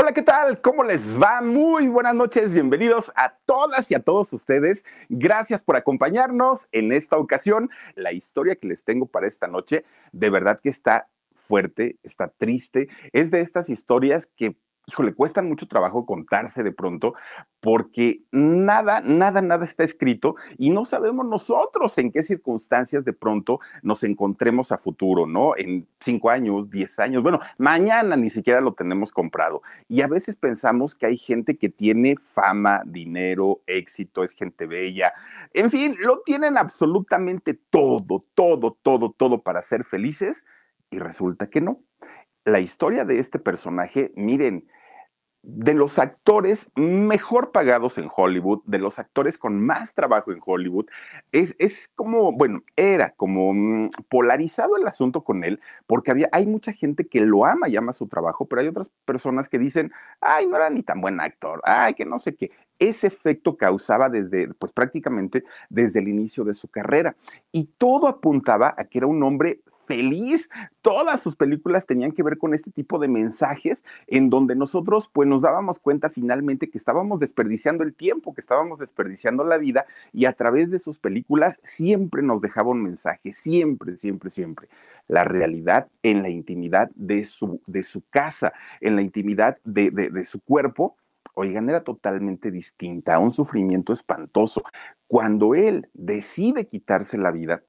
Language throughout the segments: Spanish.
Hola, ¿qué tal? ¿Cómo les va? Muy buenas noches, bienvenidos a todas y a todos ustedes. Gracias por acompañarnos en esta ocasión. La historia que les tengo para esta noche, de verdad que está fuerte, está triste. Es de estas historias que híjole, cuestan mucho trabajo contarse de pronto porque nada, nada, nada está escrito y no sabemos nosotros en qué circunstancias de pronto nos encontremos a futuro, ¿no? En cinco años, diez años, bueno, mañana ni siquiera lo tenemos comprado. Y a veces pensamos que hay gente que tiene fama, dinero, éxito, es gente bella, en fin, lo tienen absolutamente todo, todo, todo, todo para ser felices y resulta que no. La historia de este personaje, miren, de los actores mejor pagados en Hollywood, de los actores con más trabajo en Hollywood, es, es como, bueno, era como mm, polarizado el asunto con él, porque había, hay mucha gente que lo ama y ama su trabajo, pero hay otras personas que dicen, ay, no era ni tan buen actor, ay, que no sé qué. Ese efecto causaba desde, pues prácticamente desde el inicio de su carrera. Y todo apuntaba a que era un hombre feliz. Todas sus películas tenían que ver con este tipo de mensajes en donde nosotros pues nos dábamos cuenta finalmente que estábamos desperdiciando el tiempo, que estábamos desperdiciando la vida y a través de sus películas siempre nos dejaba un mensaje, siempre, siempre, siempre. La realidad en la intimidad de su, de su casa, en la intimidad de, de, de su cuerpo, oigan, era totalmente distinta, un sufrimiento espantoso. Cuando él decide quitarse la vida,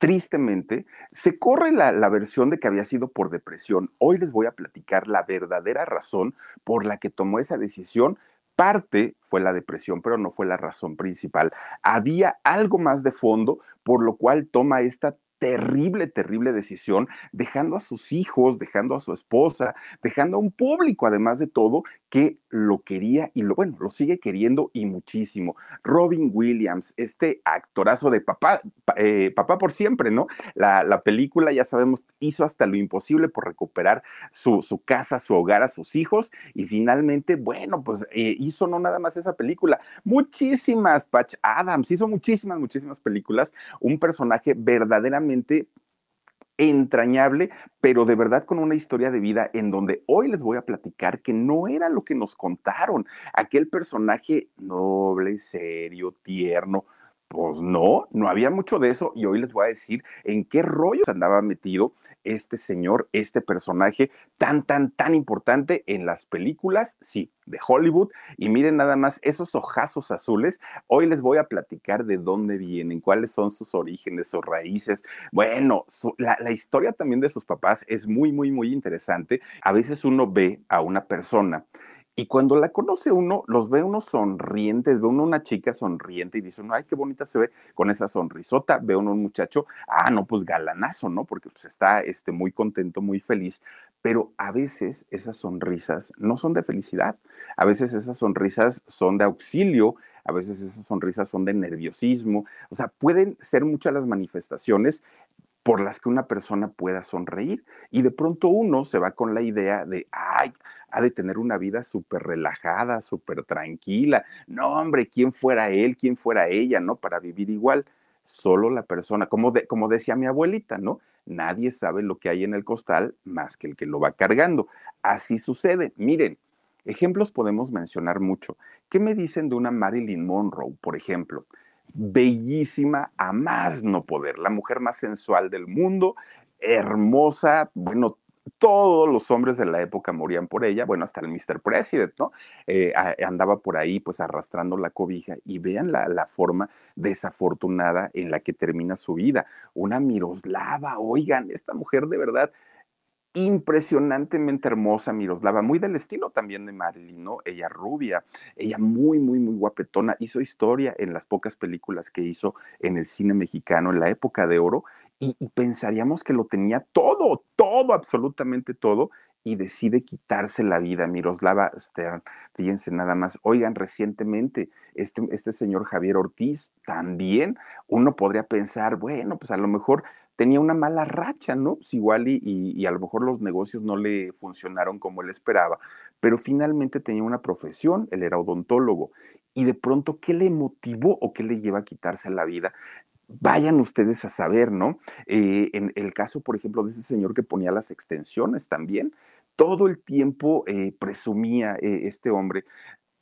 tristemente, se corre la, versión de que había sido por depresión. Hoy les voy a platicar la verdadera razón por la que tomó esa decisión. Parte fue la depresión, pero no fue la razón principal. Había algo más de fondo, por lo cual toma esta terrible, terrible decisión, dejando a sus hijos, dejando a su esposa, dejando a un público, además de todo, que lo quería y lo, bueno, lo sigue queriendo y muchísimo. Robin Williams, este actorazo de papá, eh, papá por siempre, ¿no? La, la, película, ya sabemos, hizo hasta lo imposible por recuperar su, su casa, su hogar, a sus hijos y finalmente, bueno, pues eh, hizo no nada más esa película, muchísimas, Patch Adams, hizo muchísimas, muchísimas películas, un personaje verdaderamente entrañable, pero de verdad con una historia de vida en donde hoy les voy a platicar que no era lo que nos contaron, aquel personaje noble, serio, tierno, pues no, no había mucho de eso y hoy les voy a decir en qué rollos andaba metido este señor, este personaje tan, tan, tan importante en las películas, sí, de Hollywood. Y miren nada más esos ojazos azules. Hoy les voy a platicar de dónde vienen, cuáles son sus orígenes, sus raíces. Bueno, la historia también de sus papás es muy, muy, muy interesante. A veces uno ve a una persona y cuando la conoce uno, los ve uno sonrientes, ve uno una chica sonriente y dice uno, ay, qué bonita se ve con esa sonrisota, ve uno un muchacho, ah, no, pues galanazo, ¿no? Porque pues está este, muy contento, muy feliz, pero a veces esas sonrisas no son de felicidad, a veces esas sonrisas son de auxilio, a veces esas sonrisas son de nerviosismo, o sea, pueden ser muchas las manifestaciones por las que una persona pueda sonreír. Y de pronto uno se va con la idea de, ay, ha de tener una vida súper relajada, súper tranquila. No, hombre, ¿quién fuera él, quién fuera ella, no? Para vivir igual. Solo la persona, como, como decía mi abuelita, ¿no? Nadie sabe lo que hay en el costal más que el que lo va cargando. Así sucede. Miren, ejemplos podemos mencionar mucho. ¿Qué me dicen de una Marilyn Monroe, por ejemplo? Bellísima a más no poder, la mujer más sensual del mundo, hermosa, bueno, todos los hombres de la época morían por ella, bueno, hasta el Mr. President, ¿no? Eh, andaba por ahí pues arrastrando la cobija y vean la, la, forma desafortunada en la que termina su vida. Una Miroslava, oigan, esta mujer de verdad impresionantemente hermosa Miroslava, muy del estilo también de Marilyn, ¿no? Ella rubia, ella muy, muy, muy guapetona, hizo historia en las pocas películas que hizo en el cine mexicano en la época de oro y, pensaríamos que lo tenía todo, todo, absolutamente todo, y decide quitarse la vida. Miroslava Stern, fíjense nada más. Oigan, recientemente, este, este señor Javier Ortiz también, uno podría pensar, bueno, pues a lo mejor tenía una mala racha, ¿no? Pues igual y, a lo mejor los negocios no le funcionaron como él esperaba, pero finalmente tenía una profesión, él era odontólogo, y de pronto, ¿qué le motivó o qué le lleva a quitarse la vida? Vayan ustedes a saber, ¿no? Eh, en el caso, por ejemplo, de ese señor que ponía las extensiones también, todo el tiempo eh, presumía eh, este hombre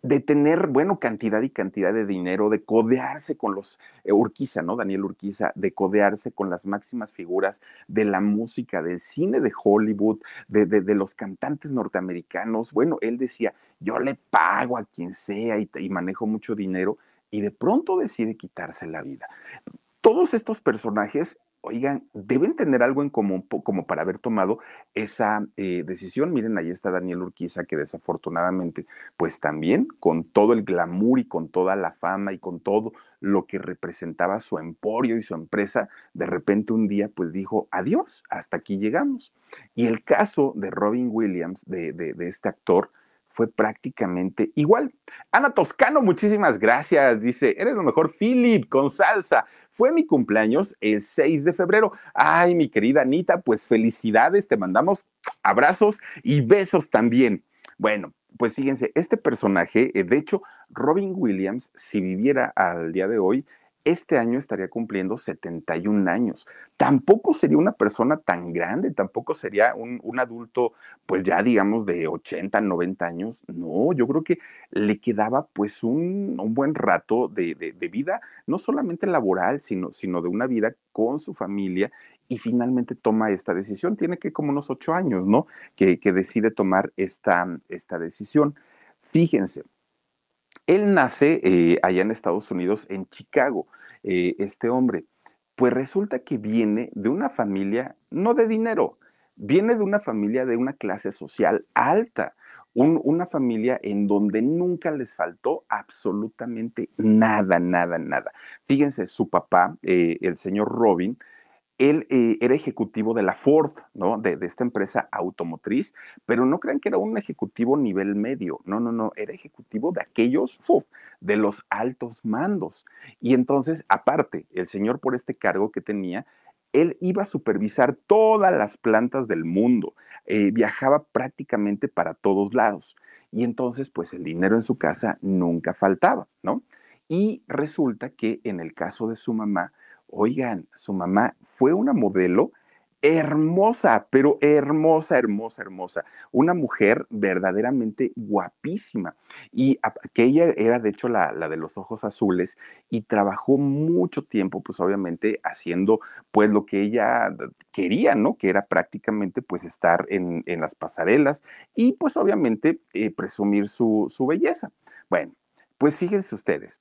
de tener, bueno, cantidad y cantidad de dinero, de codearse con los, eh, Urquiza, ¿no? Daniel Urquiza, de codearse con las máximas figuras de la música, del cine de Hollywood, de, de, los cantantes norteamericanos. Bueno, él decía, yo le pago a quien sea y, y manejo mucho dinero, y de pronto decide quitarse la vida. Todos estos personajes oigan, deben tener algo en común como para haber tomado esa eh, decisión. Miren, ahí está Daniel Urquiza, que desafortunadamente, pues también con todo el glamour y con toda la fama y con todo lo que representaba su emporio y su empresa, de repente un día pues dijo, adiós, hasta aquí llegamos. Y el caso de Robin Williams, de, de este actor, fue prácticamente igual. Ana Toscano, muchísimas gracias. Dice, eres lo mejor, Philip, con salsa. Fue mi cumpleaños el 6 de febrero. Ay, mi querida Anita, pues felicidades, te mandamos abrazos y besos también. Bueno, pues fíjense, este personaje, eh, de hecho, Robin Williams, si viviera al día de hoy, este año estaría cumpliendo 71 años. Tampoco sería una persona tan grande, tampoco sería un, adulto, pues ya digamos de 80, 90 años. No, yo creo que le quedaba pues un, buen rato de, vida, no solamente laboral, sino, de una vida con su familia y finalmente toma esta decisión. Tiene que como unos ocho años, ¿no? Que, decide tomar esta, esta decisión. Fíjense, él nace eh, allá en Estados Unidos, en Chicago. Eh, este hombre? Pues resulta que viene de una familia, no de dinero, viene de una familia de una clase social alta, una familia en donde nunca les faltó absolutamente nada, nada, nada. Fíjense, su papá, eh, el señor Robin, él eh, era ejecutivo de la Ford, ¿no? De, esta empresa automotriz, pero no crean que era un ejecutivo nivel medio, no, no, no, era ejecutivo de aquellos, de los altos mandos. Y entonces, aparte, el señor por este cargo que tenía, él iba a supervisar todas las plantas del mundo, eh, viajaba prácticamente para todos lados. Y entonces, pues el dinero en su casa nunca faltaba, ¿no? Y resulta que en el caso de su mamá, Oigan, su mamá fue una modelo hermosa, pero hermosa, hermosa, hermosa. Una mujer verdaderamente guapísima. Y que ella era, de hecho, la, de los ojos azules y trabajó mucho tiempo, pues obviamente, haciendo pues lo que ella quería, ¿no? Que era prácticamente pues estar en, las pasarelas y pues obviamente eh, presumir su, su belleza. Bueno, pues fíjense ustedes,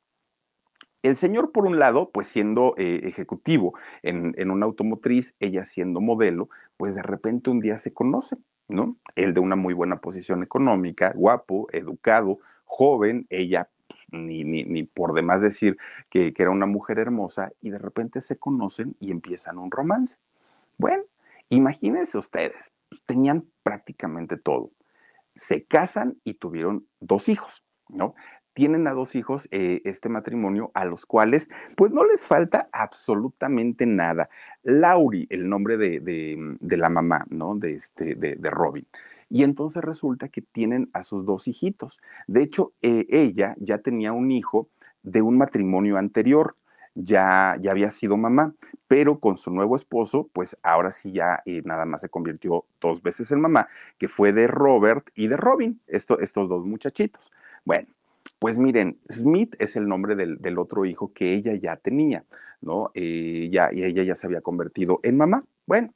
el señor, por un lado, pues siendo eh, ejecutivo en, en, una automotriz, ella siendo modelo, pues de repente un día se conocen, ¿no? Él de una muy buena posición económica, guapo, educado, joven, ella pues, ni, ni, ni, por demás decir que, que era una mujer hermosa, y de repente se conocen y empiezan un romance. Bueno, imagínense ustedes, tenían prácticamente todo. Se casan y tuvieron dos hijos, ¿no? Tienen a dos hijos eh, este matrimonio a los cuales pues no les falta absolutamente nada. Lauri, el nombre de, la mamá, ¿no? De, este, de, Robin. Y entonces resulta que tienen a sus dos hijitos. De hecho, eh, ella ya tenía un hijo de un matrimonio anterior. Ya, ya, había sido mamá, pero con su nuevo esposo, pues ahora sí ya eh, nada más se convirtió dos veces en mamá, que fue de Robert y de Robin, estos dos muchachitos. Bueno, pues miren, Smith es el nombre del, otro hijo que ella ya tenía, ¿no? Eh, ya, y ella ya se había convertido en mamá. Bueno,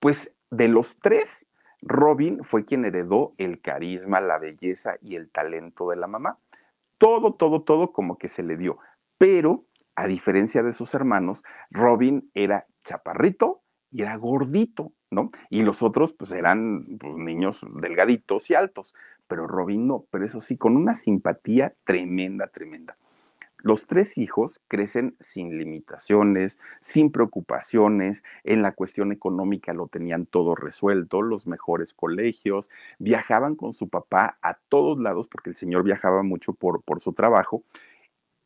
pues de los tres, Robin fue quien heredó el carisma, la belleza y el talento de la mamá. Todo, todo, todo como que se le dio. Pero, a diferencia de sus hermanos, Robin era chaparrito y era gordito, ¿no? Y los otros, pues eran pues, niños delgaditos y altos, pero Robin no, pero eso sí, con una simpatía tremenda, tremenda. Los tres hijos crecen sin limitaciones, sin preocupaciones, en la cuestión económica lo tenían todo resuelto, los mejores colegios, viajaban con su papá a todos lados porque el señor viajaba mucho por, por su trabajo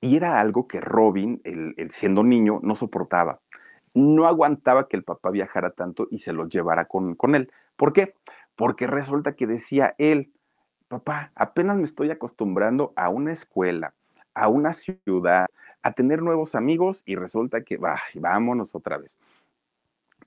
y era algo que Robin, el, siendo niño, no soportaba. No aguantaba que el papá viajara tanto y se lo llevara con, con él. ¿Por qué? Porque resulta que decía él, papá, apenas me estoy acostumbrando a una escuela, a una ciudad, a tener nuevos amigos y resulta que, bah, vámonos otra vez.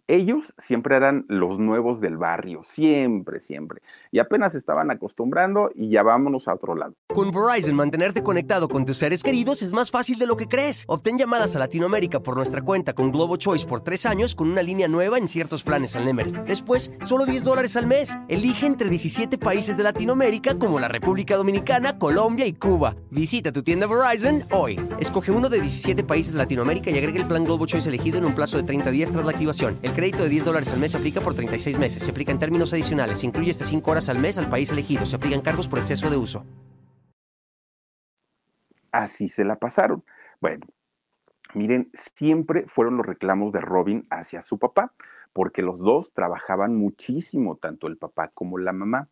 Ellos siempre eran los nuevos del barrio, siempre, siempre. Y apenas estaban acostumbrando y ya vámonos a otro lado. Con Verizon, mantenerte conectado con tus seres queridos es más fácil de lo que crees. Obtén llamadas a Latinoamérica por nuestra cuenta con Globo Choice por tres años con una línea nueva en ciertos planes al Nemery. Después, solo 10 dólares al mes. Elige entre 17 países de Latinoamérica como la República Dominicana, Colombia y Cuba. Visita tu tienda Verizon hoy. Escoge uno de 17 países de Latinoamérica y agrega el plan Globo Choice elegido en un plazo de 30 días tras la activación. Crédito de 10 dólares al mes se aplica por 36 meses. Se aplica en términos adicionales. Se incluye hasta 5 horas al mes al país elegido. Se aplican cargos por exceso de uso. Así se la pasaron. Bueno, miren, siempre fueron los reclamos de Robin hacia su papá, porque los dos trabajaban muchísimo, tanto el papá como la mamá.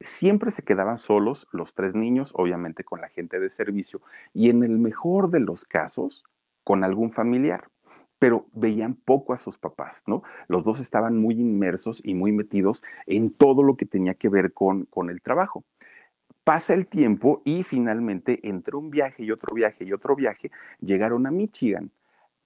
Siempre se quedaban solos los tres niños, obviamente con la gente de servicio, y en el mejor de los casos, con algún familiar pero veían poco a sus papás, ¿no? Los dos estaban muy inmersos y muy metidos en todo lo que tenía que ver con, con el trabajo. Pasa el tiempo y finalmente entre un viaje y otro viaje y otro viaje llegaron a Michigan.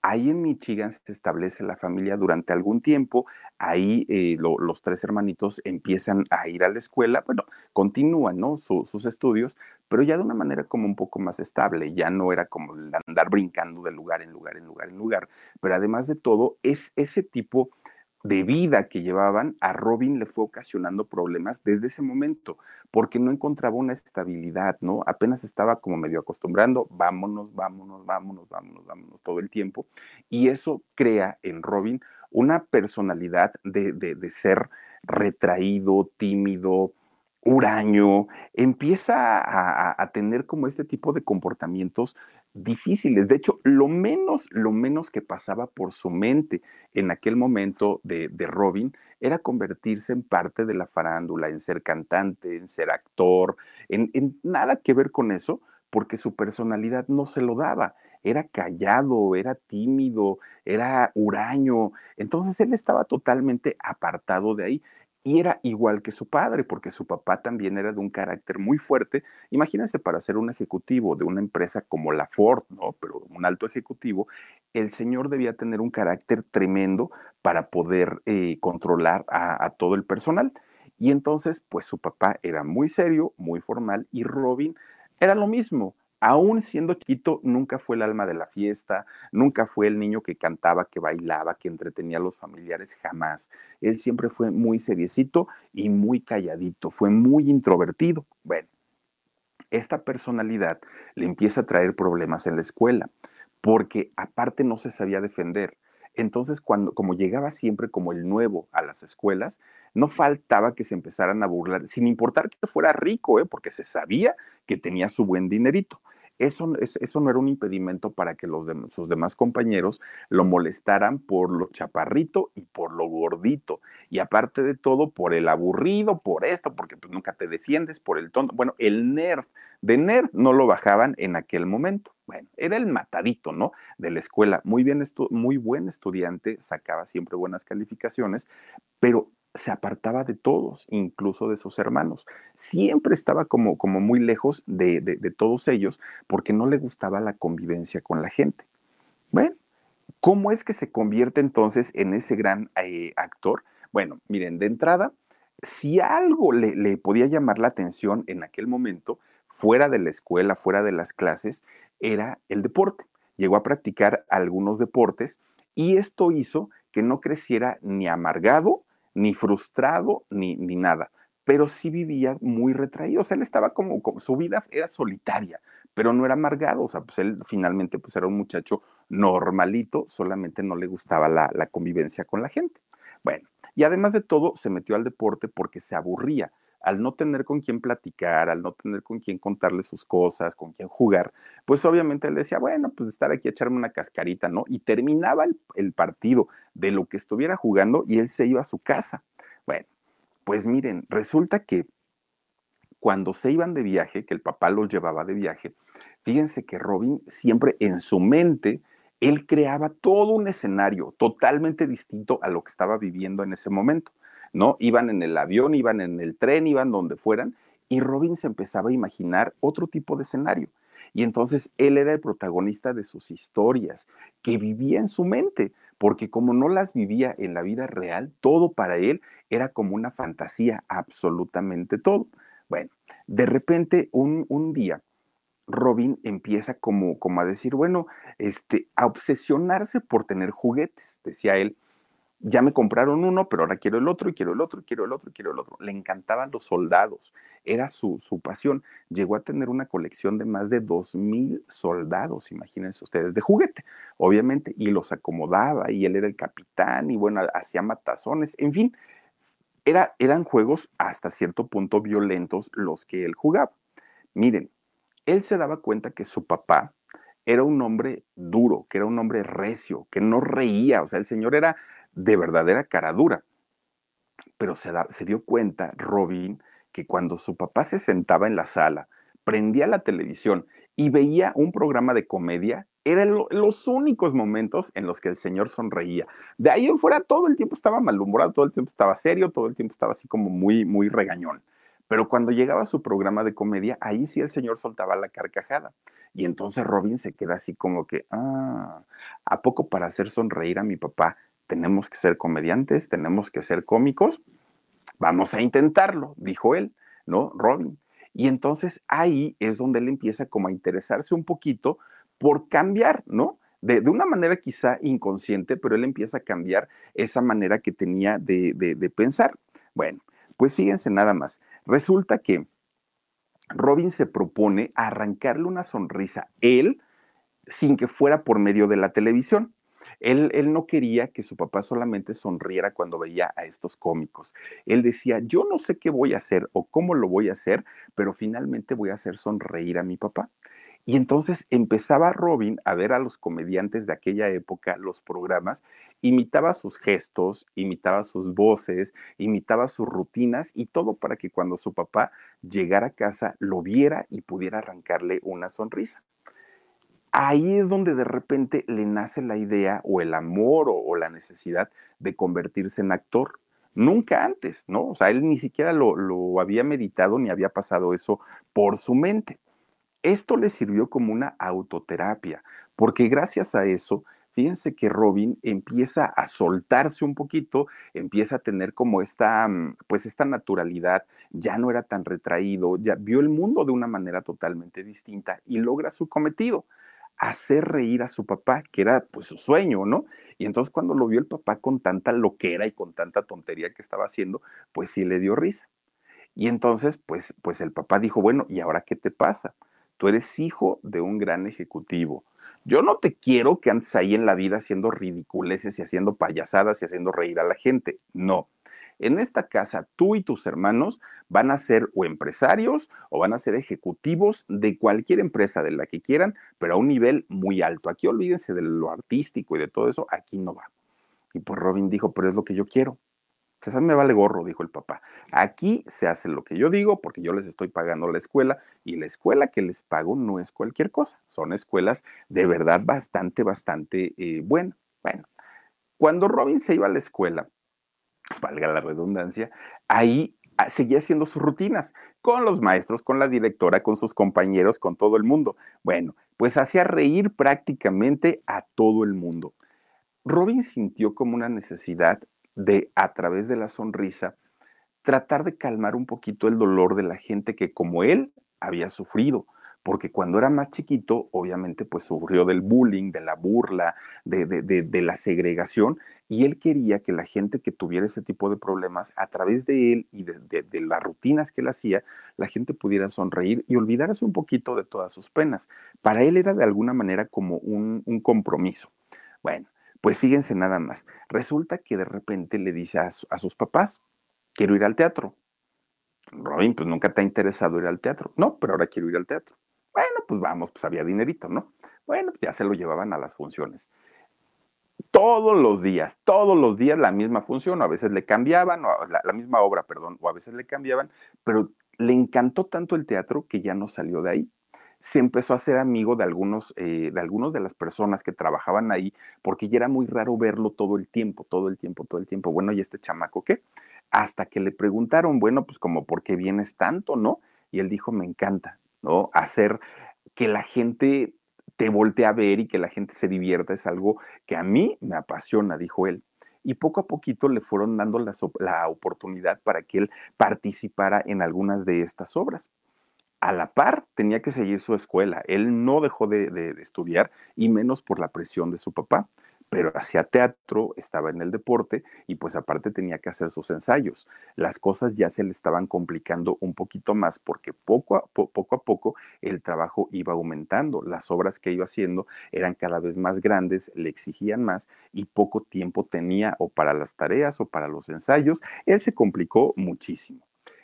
Ahí en Michigan se establece la familia durante algún tiempo, ahí eh, los tres hermanitos empiezan a ir a la escuela, bueno, continúan ¿no? sus estudios, pero ya de una manera como un poco más estable, ya no era como andar brincando de lugar en lugar, en lugar, en lugar, pero además de todo, es ese tipo de vida que llevaban, a Robin le fue ocasionando problemas desde ese momento, porque no encontraba una estabilidad, ¿no? Apenas estaba como medio acostumbrando, vámonos, vámonos, vámonos, vámonos, vámonos todo el tiempo, y eso crea en Robin una personalidad de, de, ser retraído, tímido, huraño, empieza a, a, tener como este tipo de comportamientos difíciles. De hecho, lo menos, lo menos que pasaba por su mente en aquel momento de, de, Robin era convertirse en parte de la farándula, en ser cantante, en ser actor, en, en nada que ver con eso, porque su personalidad no se lo daba. Era callado, era tímido, era huraño. Entonces él estaba totalmente apartado de ahí y era igual que su padre, porque su papá también era de un carácter muy fuerte. Imagínense para ser un ejecutivo de una empresa como la Ford, ¿no? Pero un alto ejecutivo, el señor debía tener un carácter tremendo para poder eh, controlar a, a todo el personal. Y entonces, pues su papá era muy serio, muy formal, y Robin era lo mismo aún siendo chiquito, nunca fue el alma de la fiesta, nunca fue el niño que cantaba, que bailaba, que entretenía a los familiares, jamás. Él siempre fue muy seriecito y muy calladito, fue muy introvertido. Bueno, esta personalidad le empieza a traer problemas en la escuela, porque aparte no se sabía defender. Entonces, cuando, como llegaba siempre como el nuevo a las escuelas, no faltaba que se empezaran a burlar, sin importar que fuera rico, ¿eh? porque se sabía que tenía su buen dinerito. Eso, eso no era un impedimento para que los sus demás compañeros lo molestaran por lo chaparrito y por lo gordito. Y aparte de todo, por el aburrido, por esto, porque pues nunca te defiendes, por el tonto. Bueno, el nerd, de nerd no lo bajaban en aquel momento. Bueno, era el matadito, ¿no? De la escuela. Muy bien, muy buen estudiante, sacaba siempre buenas calificaciones, pero se apartaba de todos, incluso de sus hermanos. Siempre estaba como, como muy lejos de, de, todos ellos porque no le gustaba la convivencia con la gente. Bueno, ¿cómo es que se convierte entonces en ese gran eh, actor? Bueno, miren, de entrada, si algo le, le podía llamar la atención en aquel momento, fuera de la escuela, fuera de las clases, era el deporte. Llegó a practicar algunos deportes y esto hizo que no creciera ni amargado, ni frustrado, ni, ni nada, pero sí vivía muy retraído, o sea, él estaba como, su vida era solitaria, pero no era amargado, o sea, pues él finalmente pues era un muchacho normalito, solamente no le gustaba la, la convivencia con la gente. Bueno, y además de todo, se metió al deporte porque se aburría al no tener con quién platicar, al no tener con quién contarle sus cosas, con quién jugar, pues obviamente él decía, bueno, pues estar aquí a echarme una cascarita, ¿no? Y terminaba el, partido de lo que estuviera jugando y él se iba a su casa. Bueno, pues miren, resulta que cuando se iban de viaje, que el papá los llevaba de viaje, fíjense que Robin siempre en su mente, él creaba todo un escenario totalmente distinto a lo que estaba viviendo en ese momento. ¿No? Iban en el avión, iban en el tren, iban donde fueran, y Robin se empezaba a imaginar otro tipo de escenario. Y entonces él era el protagonista de sus historias, que vivía en su mente, porque como no las vivía en la vida real, todo para él era como una fantasía, absolutamente todo. Bueno, de repente un, un día, Robin empieza como, como a decir, bueno, este, a obsesionarse por tener juguetes, decía él, ya me compraron uno, pero ahora quiero el otro y quiero el otro y quiero el otro y quiero el otro. Le encantaban los soldados, era su, su pasión. Llegó a tener una colección de más de 2.000 soldados, imagínense ustedes, de juguete, obviamente, y los acomodaba y él era el capitán y bueno, hacía matazones, en fin, era, eran juegos hasta cierto punto violentos los que él jugaba. Miren, él se daba cuenta que su papá era un hombre duro, que era un hombre recio, que no reía, o sea, el señor era de verdadera cara dura. Pero se, dio cuenta Robin que cuando su papá se sentaba en la sala, prendía la televisión y veía un programa de comedia, eran los únicos momentos en los que el señor sonreía. De ahí en fuera todo el tiempo estaba malhumorado, todo el tiempo estaba serio, todo el tiempo estaba así como muy, muy regañón. Pero cuando llegaba su programa de comedia, ahí sí el señor soltaba la carcajada. Y entonces Robin se queda así como que, ah, ¿a poco para hacer sonreír a mi papá tenemos que ser comediantes, tenemos que ser cómicos, vamos a intentarlo, dijo él, ¿no? Robin. Y entonces ahí es donde él empieza como a interesarse un poquito por cambiar, ¿no? De, una manera quizá inconsciente, pero él empieza a cambiar esa manera que tenía de, de pensar. Bueno, pues fíjense nada más. Resulta que Robin se propone arrancarle una sonrisa, él, sin que fuera por medio de la televisión. Él, no quería que su papá solamente sonriera cuando veía a estos cómicos. Él decía, yo no sé qué voy a hacer o cómo lo voy a hacer, pero finalmente voy a hacer sonreír a mi papá. Y entonces empezaba Robin a ver a los comediantes de aquella época, los programas, imitaba sus gestos, imitaba sus voces, imitaba sus rutinas y todo para que cuando su papá llegara a casa lo viera y pudiera arrancarle una sonrisa ahí es donde de repente le nace la idea o el amor o, la necesidad de convertirse en actor. Nunca antes, ¿no? O sea, él ni siquiera lo, lo había meditado ni había pasado eso por su mente. Esto le sirvió como una autoterapia, porque gracias a eso fíjense que Robin empieza a soltarse un poquito, empieza a tener como esta, mm, pues esta naturalidad, ya no era tan retraído, ya vio el mundo de una manera totalmente distinta y logra su cometido hacer reír a su papá, que era pues su sueño, ¿no? Y entonces cuando lo vio el papá con tanta loquera y con tanta tontería que estaba haciendo, pues sí le dio risa. Y entonces pues, pues el papá dijo, bueno, ¿y ahora qué te pasa? Tú eres hijo de un gran ejecutivo. Yo no te quiero que andes ahí en la vida haciendo ridiculeces y haciendo payasadas y haciendo reír a la gente. No en esta casa tú y tus hermanos van a ser o empresarios o van a ser ejecutivos de cualquier empresa de la que quieran, pero a un nivel muy alto. Aquí olvídense de lo artístico y de todo eso, aquí no va. Y pues Robin dijo, pero es lo que yo quiero. Pues a me vale gorro, dijo el papá. Aquí se hace lo que yo digo porque yo les estoy pagando la escuela y la escuela que les pago no es cualquier cosa. Son escuelas de verdad bastante, bastante eh, buenas. Bueno, cuando Robin se iba a la escuela, valga la redundancia, ahí ah, seguía haciendo sus rutinas con los maestros, con la directora, con sus compañeros, con todo el mundo. Bueno, pues hacía reír prácticamente a todo el mundo. Robin sintió como una necesidad de, a través de la sonrisa, tratar de calmar un poquito el dolor de la gente que como él había sufrido, porque cuando era más chiquito, obviamente, pues sufrió del bullying, de la burla, de, de, la segregación, y él quería que la gente que tuviera ese tipo de problemas, a través de él y de, las rutinas que él hacía, la gente pudiera sonreír y olvidarse un poquito de todas sus penas. Para él era de alguna manera como un, un compromiso. Bueno, pues fíjense nada más. Resulta que de repente le dice a, a sus papás, quiero ir al teatro. Robin, pues nunca te ha interesado ir al teatro. No, pero ahora quiero ir al teatro. Bueno, pues vamos, pues había dinerito, ¿no? Bueno, pues ya se lo llevaban a las funciones. Todos los días, todos los días la misma función, o a veces le cambiaban, o la, misma obra, perdón, o a veces le cambiaban, pero le encantó tanto el teatro que ya no salió de ahí. Se empezó a ser amigo de algunos, eh, de algunos de las personas que trabajaban ahí, porque ya era muy raro verlo todo el tiempo, todo el tiempo, todo el tiempo. Bueno, ¿y este chamaco qué? Hasta que le preguntaron, bueno, pues como, ¿por qué vienes tanto, no? Y él dijo, me encanta, ¿no? Hacer que la gente te voltee a ver y que la gente se divierta es algo que a mí me apasiona, dijo él. Y poco a poquito le fueron dando la, oportunidad para que él participara en algunas de estas obras. A la par, tenía que seguir su escuela. Él no dejó de estudiar y menos por la presión de su papá pero hacía teatro, estaba en el deporte y pues aparte tenía que hacer sus ensayos. Las cosas ya se le estaban complicando un poquito más porque poco a, poco, a poco el trabajo iba aumentando, las obras que iba haciendo eran cada vez más grandes, le exigían más y poco tiempo tenía o para las tareas o para los ensayos. Él se complicó muchísimo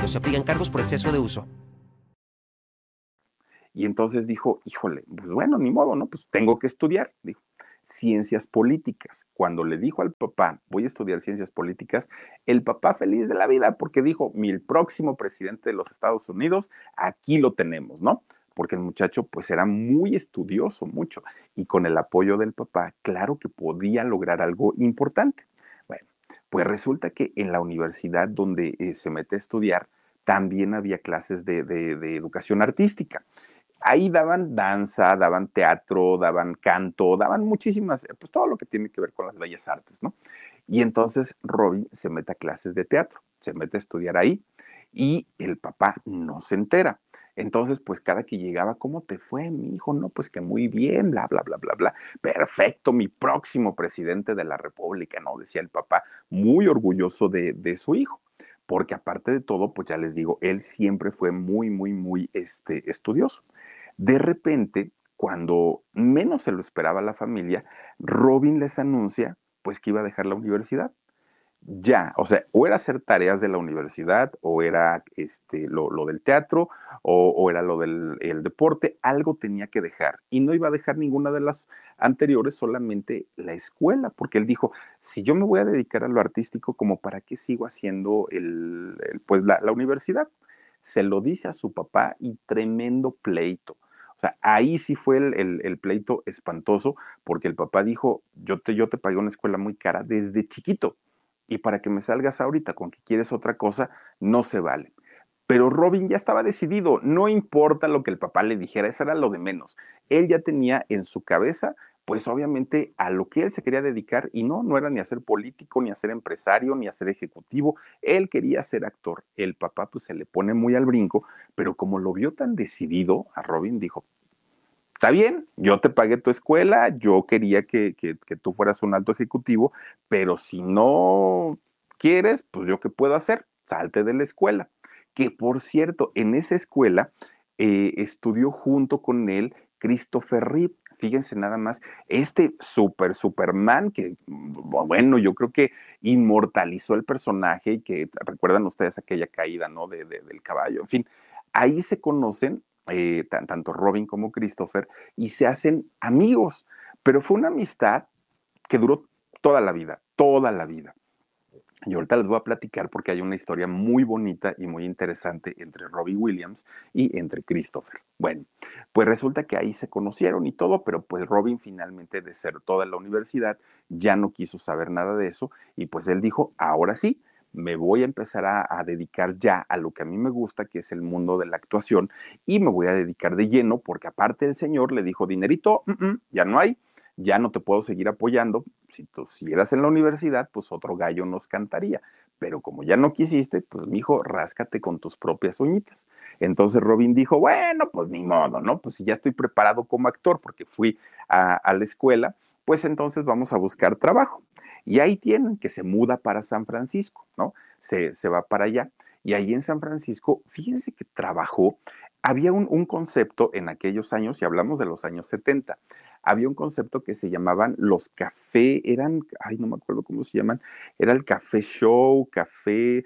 se aplican cargos por exceso de uso. Y entonces dijo, híjole, pues bueno, ni modo, ¿no? Pues tengo que estudiar, dijo, ciencias políticas. Cuando le dijo al papá, voy a estudiar ciencias políticas, el papá feliz de la vida porque dijo, mi próximo presidente de los Estados Unidos, aquí lo tenemos, ¿no? Porque el muchacho pues era muy estudioso, mucho, y con el apoyo del papá, claro que podía lograr algo importante. Pues resulta que en la universidad donde eh, se mete a estudiar, también había clases de, educación artística. Ahí daban danza, daban teatro, daban canto, daban muchísimas, pues todo lo que tiene que ver con las bellas artes, ¿no? Y entonces Robin se mete a clases de teatro, se mete a estudiar ahí y el papá no se entera. Entonces, pues cada que llegaba, ¿cómo te fue, mi hijo? No, pues que muy bien, bla, bla, bla, bla, bla. Perfecto, mi próximo presidente de la República, ¿no? Decía el papá, muy orgulloso de, de su hijo. Porque aparte de todo, pues ya les digo, él siempre fue muy, muy, muy este, estudioso. De repente, cuando menos se lo esperaba la familia, Robin les anuncia pues que iba a dejar la universidad ya, o sea, o era hacer tareas de la universidad, o era este, lo, del teatro, o, era lo del deporte, algo tenía que dejar. Y no iba a dejar ninguna de las anteriores, solamente la escuela, porque él dijo, si yo me voy a dedicar a lo artístico, como para qué sigo haciendo el, pues la, universidad? Se lo dice a su papá y tremendo pleito. O sea, ahí sí fue el, el, pleito espantoso, porque el papá dijo, yo te, yo te pagué una escuela muy cara desde chiquito y para que me salgas ahorita con que quieres otra cosa, no se vale. Pero Robin ya estaba decidido, no importa lo que el papá le dijera, eso era lo de menos. Él ya tenía en su cabeza, pues obviamente a lo que él se quería dedicar y no, no era ni a ser político, ni a ser empresario, ni a ser ejecutivo, él quería ser actor. El papá pues se le pone muy al brinco, pero como lo vio tan decidido, a Robin dijo, está bien, yo te pagué tu escuela, yo quería que, tú fueras un alto ejecutivo, pero si no quieres, pues yo qué puedo hacer, salte de la escuela. Que por cierto, en esa escuela eh, estudió junto con él Christopher Reeve. Fíjense nada más, este super Superman que, bueno, yo creo que inmortalizó el personaje y que recuerdan ustedes aquella caída, ¿no? De, del caballo, en fin, ahí se conocen eh, tanto Robin como Christopher, y se hacen amigos. Pero fue una amistad que duró toda la vida, toda la vida. Y ahorita les voy a platicar porque hay una historia muy bonita y muy interesante entre Robbie Williams y entre Christopher. Bueno, pues resulta que ahí se conocieron y todo, pero pues Robin finalmente desertó de la universidad, ya no quiso saber nada de eso y pues él dijo, ahora sí, me voy a empezar a, dedicar ya a lo que a mí me gusta, que es el mundo de la actuación, y me voy a dedicar de lleno porque aparte el señor le dijo, dinerito, mm, ya no hay ya no te puedo seguir apoyando. Si tú siguieras en la universidad, pues otro gallo nos cantaría. Pero como ya no quisiste, pues mijo, ráscate con tus propias uñitas. Entonces Robin dijo, bueno, pues ni modo, ¿no? Pues si ya estoy preparado como actor porque fui a, la escuela, pues entonces vamos a buscar trabajo. Y ahí tienen que se muda para San Francisco, ¿no? Se, se va para allá. Y ahí en San Francisco, fíjense que trabajó, había un, un, concepto en aquellos años, y hablamos de los años 70, había un concepto que se llamaban los café, eran, ay, no me acuerdo cómo se llaman, era el café show, café,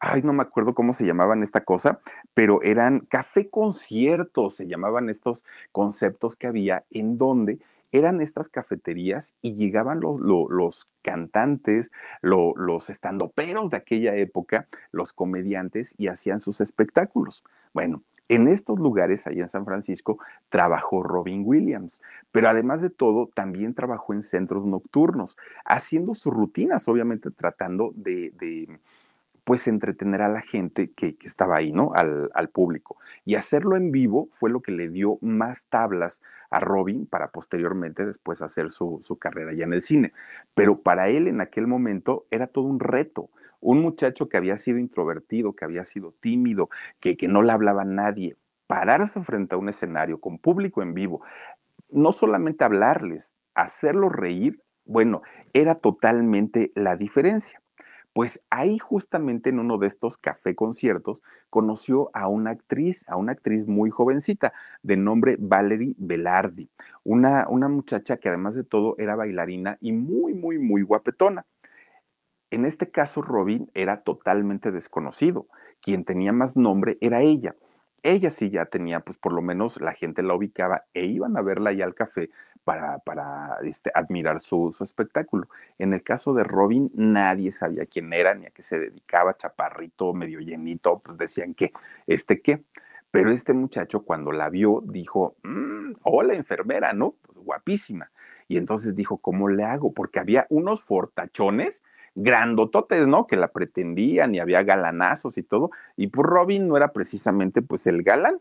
ay, no me acuerdo cómo se llamaban esta cosa, pero eran café conciertos, se llamaban estos conceptos que había en donde eran estas cafeterías y llegaban los, cantantes, los estandoperos de aquella época, los comediantes y hacían sus espectáculos. Bueno, en estos lugares, allá en San Francisco, trabajó Robin Williams, pero además de todo, también trabajó en centros nocturnos, haciendo sus rutinas, obviamente tratando de, pues entretener a la gente que, estaba ahí, ¿no? Al, público. Y hacerlo en vivo fue lo que le dio más tablas a Robin para posteriormente después hacer su, su carrera ya en el cine. Pero para él en aquel momento era todo un reto un muchacho que había sido introvertido, que había sido tímido, que, que no le hablaba a nadie, pararse frente a un escenario con público en vivo, no solamente hablarles, hacerlos reír, bueno, era totalmente la diferencia. Pues ahí justamente en uno de estos café conciertos conoció a una actriz, a una actriz muy jovencita de nombre Valerie Velardi, una, una muchacha que además de todo era bailarina y muy, muy, muy guapetona. En este caso, Robin era totalmente desconocido. Quien tenía más nombre era ella. Ella sí ya tenía, pues por lo menos la gente la ubicaba e iban a verla allá al café para, para este, admirar su, su, espectáculo. En el caso de Robin, nadie sabía quién era ni a qué se dedicaba, chaparrito, medio llenito, pues decían que, ¿este qué? Pero este muchacho cuando la vio dijo, mm, hola enfermera, ¿no? Pues guapísima. Y entonces dijo, ¿cómo le hago? Porque había unos fortachones grandototes, ¿no? Que la pretendían y había galanazos y todo. Y pues Robin no era precisamente pues el galán.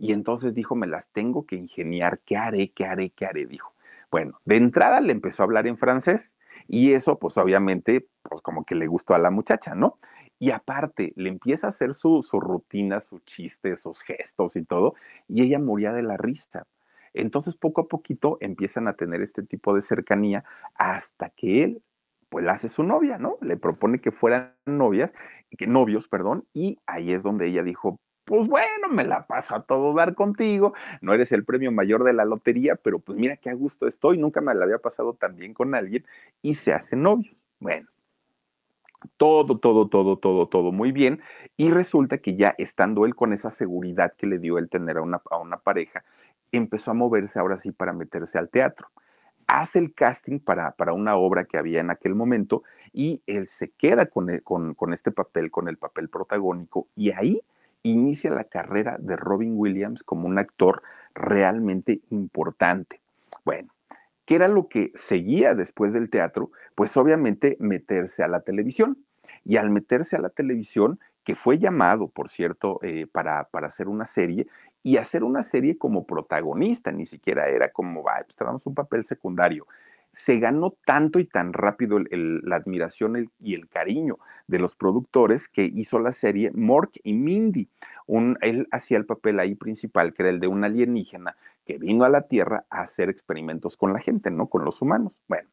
Y entonces dijo, me las tengo que ingeniar, ¿qué haré, qué haré, qué haré? Dijo. Bueno, de entrada le empezó a hablar en francés y eso pues obviamente pues como que le gustó a la muchacha, ¿no? Y aparte, le empieza a hacer su, su rutina, sus chistes, sus gestos y todo, y ella moría de la risa. Entonces, poco a poquito empiezan a tener este tipo de cercanía hasta que él pues la hace su novia, ¿no? Le propone que fueran novias, que novios, perdón, y ahí es donde ella dijo, pues bueno, me la paso a todo dar contigo, no eres el premio mayor de la lotería, pero pues mira qué a gusto estoy, nunca me la había pasado tan bien con alguien y se hacen novios. Bueno, todo, todo, todo, todo, todo muy bien. Y resulta que ya estando él con esa seguridad que le dio el tener a una, a una pareja, empezó a moverse ahora sí para meterse al teatro hace el casting para, para, una obra que había en aquel momento y él se queda con, e, con, con, este papel, con el papel protagónico, y ahí inicia la carrera de Robin Williams como un actor realmente importante. Bueno, ¿qué era lo que seguía después del teatro? Pues obviamente meterse a la televisión. Y al meterse a la televisión, que fue llamado, por cierto, eh, para, para hacer una serie, y hacer una serie como protagonista, ni siquiera era como, va, pues te damos un papel secundario. Se ganó tanto y tan rápido la admiración y el cariño de los productores que hizo la serie Mork y Mindy. Un, él hacía el papel ahí principal, que era el de un alienígena que vino a la Tierra a hacer experimentos con la gente, ¿no? Con los humanos. Bueno,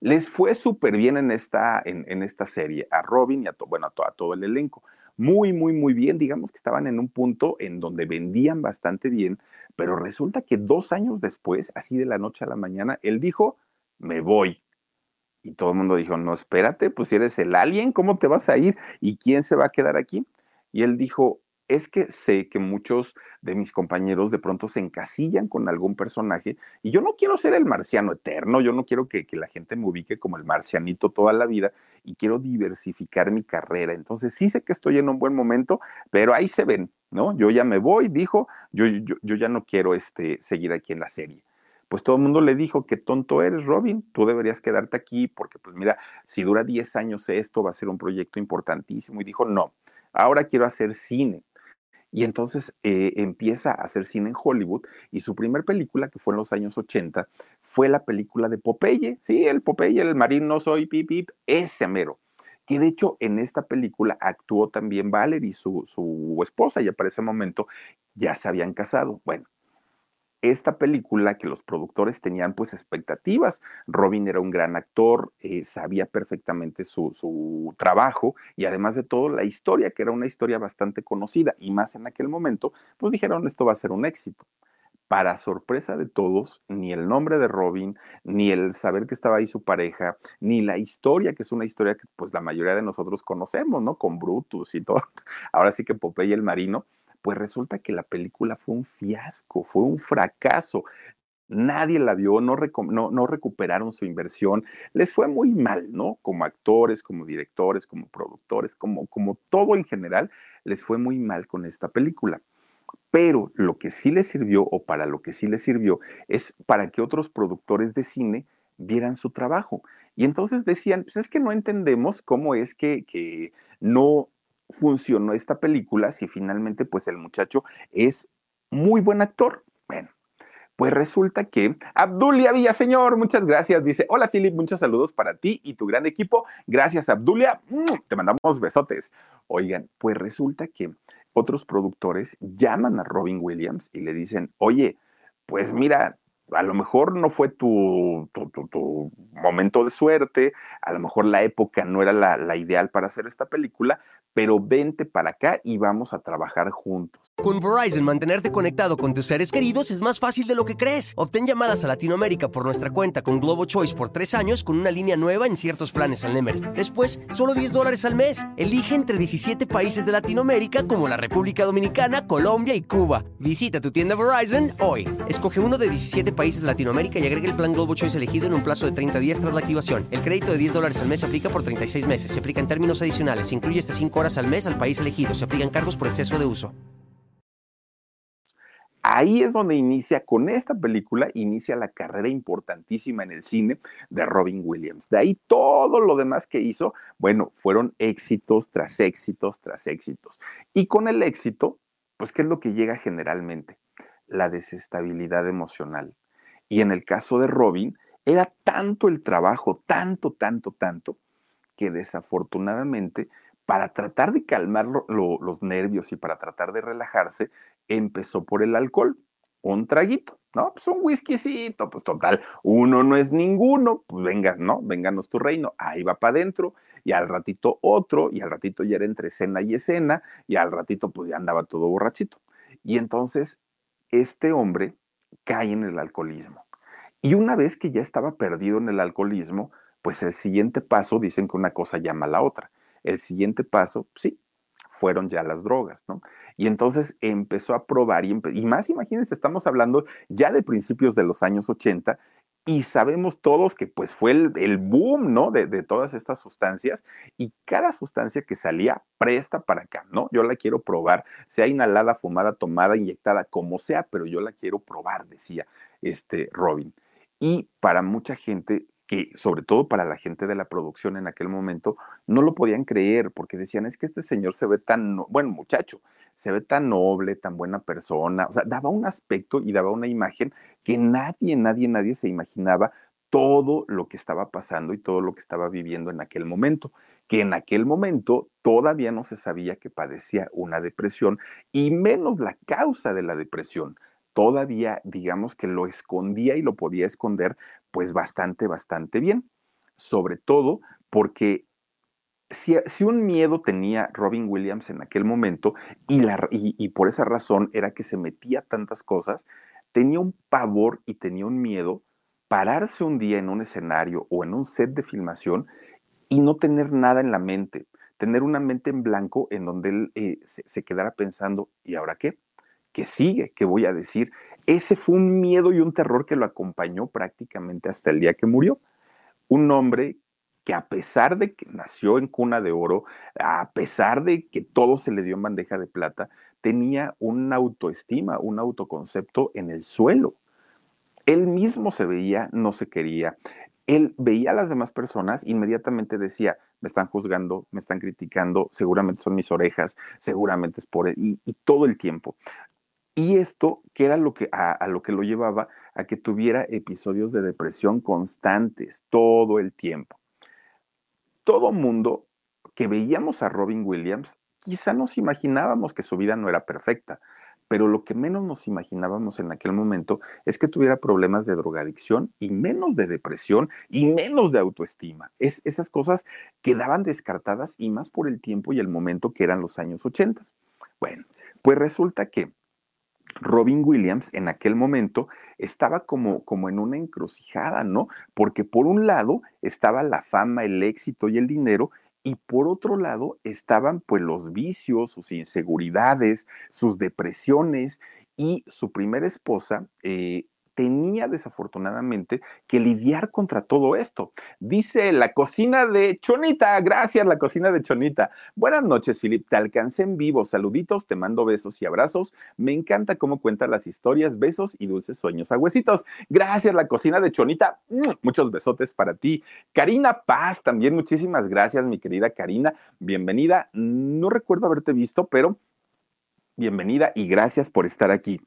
les fue súper bien en esta, en, esta serie, a Robin y a, bueno, a todo el elenco muy, muy, muy bien. Digamos que estaban en un punto en donde vendían bastante bien, pero resulta que dos años después, así de la noche a la mañana, él dijo, me voy. Y todo el mundo dijo, no, espérate, pues si eres el alien, ¿cómo te vas a ir? ¿Y quién se va a quedar aquí? Y él dijo, es que sé que muchos de mis compañeros de pronto se encasillan con algún personaje y yo no quiero ser el marciano eterno, yo no quiero que, la gente me ubique como el marcianito toda la vida y quiero diversificar mi carrera. Entonces sí sé que estoy en un buen momento, pero ahí se ven, ¿no? Yo ya me voy, dijo, yo, yo, yo ya no quiero este, seguir aquí en la serie pues todo el mundo le dijo que tonto eres, Robin, tú deberías quedarte aquí porque, pues mira, si dura 10 años esto va a ser un proyecto importantísimo. Y dijo, no, ahora quiero hacer cine. Y entonces eh, empieza a hacer cine en Hollywood y su primer película, que fue en los años 80, fue la película de Popeye. Sí, el Popeye, el marino soy, pip, ese mero. Que de hecho en esta película actuó también Valerie, su, su esposa, ya para ese momento ya se habían casado. Bueno, esta película que los productores tenían pues expectativas. Robin era un gran actor, eh, sabía perfectamente su, su, trabajo y además de todo la historia, que era una historia bastante conocida y más en aquel momento, pues dijeron esto va a ser un éxito. Para sorpresa de todos, ni el nombre de Robin, ni el saber que estaba ahí su pareja, ni la historia, que es una historia que pues la mayoría de nosotros conocemos, ¿no? Con Brutus y todo. Ahora sí que Popeye el marino, pues resulta que la película fue un fiasco, fue un fracaso. Nadie la vio, no, no, recuperaron su inversión, les fue muy mal, ¿no? Como actores, como directores, como productores, como, como todo en general, les fue muy mal con esta película. Pero lo que sí les sirvió, o para lo que sí les sirvió, es para que otros productores de cine vieran su trabajo. Y entonces decían, pues es que no entendemos cómo es que, que no funcionó esta película si finalmente pues el muchacho es muy buen actor? Bueno, pues resulta que Abdulia Villaseñor, muchas gracias. Dice, hola Philip, muchos saludos para ti y tu gran equipo. Gracias Abdulia, te mandamos besotes. Oigan, pues resulta que otros productores llaman a Robin Williams y le dicen, oye, pues mira, a lo mejor no fue tu, tu, momento de suerte, a lo mejor la época no era la, la, ideal para hacer esta película, pero vente para acá y vamos a trabajar juntos. Con Verizon, mantenerte conectado con tus seres queridos es más fácil de lo que crees. Obtén llamadas a Latinoamérica por nuestra cuenta con Globo Choice por tres años con una línea nueva en ciertos planes al Nemery. Después, solo 10 dólares al mes. Elige entre 17 países de Latinoamérica como la República Dominicana, Colombia y Cuba. Visita tu tienda Verizon hoy. Escoge uno de 17 países de Latinoamérica y agrega el plan Globo Choice elegido en un plazo de 30 días tras la activación. El crédito de 10 dólares al mes aplica por 36 meses. Se aplica en términos adicionales. Se incluye hasta 5 horas al mes al país elegido. Se aplican cargos por exceso de uso. Ahí es donde inicia, con esta película, inicia la carrera importantísima en el cine de Robin Williams. De ahí todo lo demás que hizo, bueno, fueron éxitos tras éxitos tras éxitos. Y con el éxito, pues, ¿qué es lo que llega generalmente? La desestabilidad emocional. Y en el caso de Robin, era tanto el trabajo, tanto, tanto, tanto, que desafortunadamente para tratar de calmar los nervios y para tratar de relajarse, empezó por el alcohol, un traguito, ¿no? Pues un whiskycito, pues total, uno no es ninguno, pues venga, ¿no? Vénganos tu reino, ahí va para adentro, y al ratito otro, y al ratito ya era entre escena y escena, y al ratito pues ya andaba todo borrachito. Y entonces este hombre cae en el alcoholismo. Y una vez que ya estaba perdido en el alcoholismo, pues el siguiente paso, dicen que una cosa llama a la otra el siguiente paso, sí, fueron ya las drogas, ¿no? Y entonces empezó a probar y, más, imagínense, estamos hablando ya de principios de los años 80 y sabemos todos que pues fue el, boom, ¿no? De, de, todas estas sustancias y cada sustancia que salía presta para acá, ¿no? Yo la quiero probar, sea inhalada, fumada, tomada, inyectada, como sea, pero yo la quiero probar, decía este Robin. Y para mucha gente que sobre todo para la gente de la producción en aquel momento, no lo podían creer porque decían, es que este señor se ve tan, bueno, muchacho, se ve tan noble, tan buena persona, o sea, daba un aspecto y daba una imagen que nadie, nadie, nadie se imaginaba todo lo que estaba pasando y todo lo que estaba viviendo en aquel momento, que en aquel momento todavía no se sabía que padecía una depresión y menos la causa de la depresión. Todavía, digamos que lo escondía y lo podía esconder, pues bastante, bastante bien. Sobre todo porque si, un miedo tenía Robin Williams en aquel momento, y, la, y, por esa razón era que se metía tantas cosas, tenía un pavor y tenía un miedo pararse un día en un escenario o en un set de filmación y no tener nada en la mente, tener una mente en blanco en donde él eh, se, se quedara pensando, ¿y ahora qué? ¿Qué sigue? ¿Qué voy a decir? Ese fue un miedo y un terror que lo acompañó prácticamente hasta el día que murió. Un hombre que a pesar de que nació en cuna de oro, a pesar de que todo se le dio en bandeja de plata, tenía una autoestima, un autoconcepto en el suelo. Él mismo se veía, no se quería. Él veía a las demás personas, inmediatamente decía, me están juzgando, me están criticando, seguramente son mis orejas, seguramente es por él, y, y todo el tiempo. Y esto, que era lo que, a, a, lo que lo llevaba a que tuviera episodios de depresión constantes todo el tiempo. Todo mundo que veíamos a Robin Williams, quizá nos imaginábamos que su vida no era perfecta, pero lo que menos nos imaginábamos en aquel momento es que tuviera problemas de drogadicción y menos de depresión y menos de autoestima. Es, esas cosas quedaban descartadas y más por el tiempo y el momento que eran los años 80. Bueno, pues resulta que Robin Williams en aquel momento estaba como, como en una encrucijada, ¿no? Porque por un lado estaba la fama, el éxito y el dinero, y por otro lado estaban pues los vicios, sus inseguridades, sus depresiones, y su primera esposa eh, tenía desafortunadamente que lidiar contra todo esto. Dice la cocina de Chonita, gracias la cocina de Chonita. Buenas noches, Filip, te alcancé en vivo, saluditos, te mando besos y abrazos. Me encanta cómo cuenta las historias, besos y dulces sueños a. Gracias la cocina de Chonita, muchos besotes para ti. Karina Paz, también muchísimas gracias, mi querida Karina, bienvenida. No recuerdo haberte visto, pero bienvenida y gracias por estar aquí.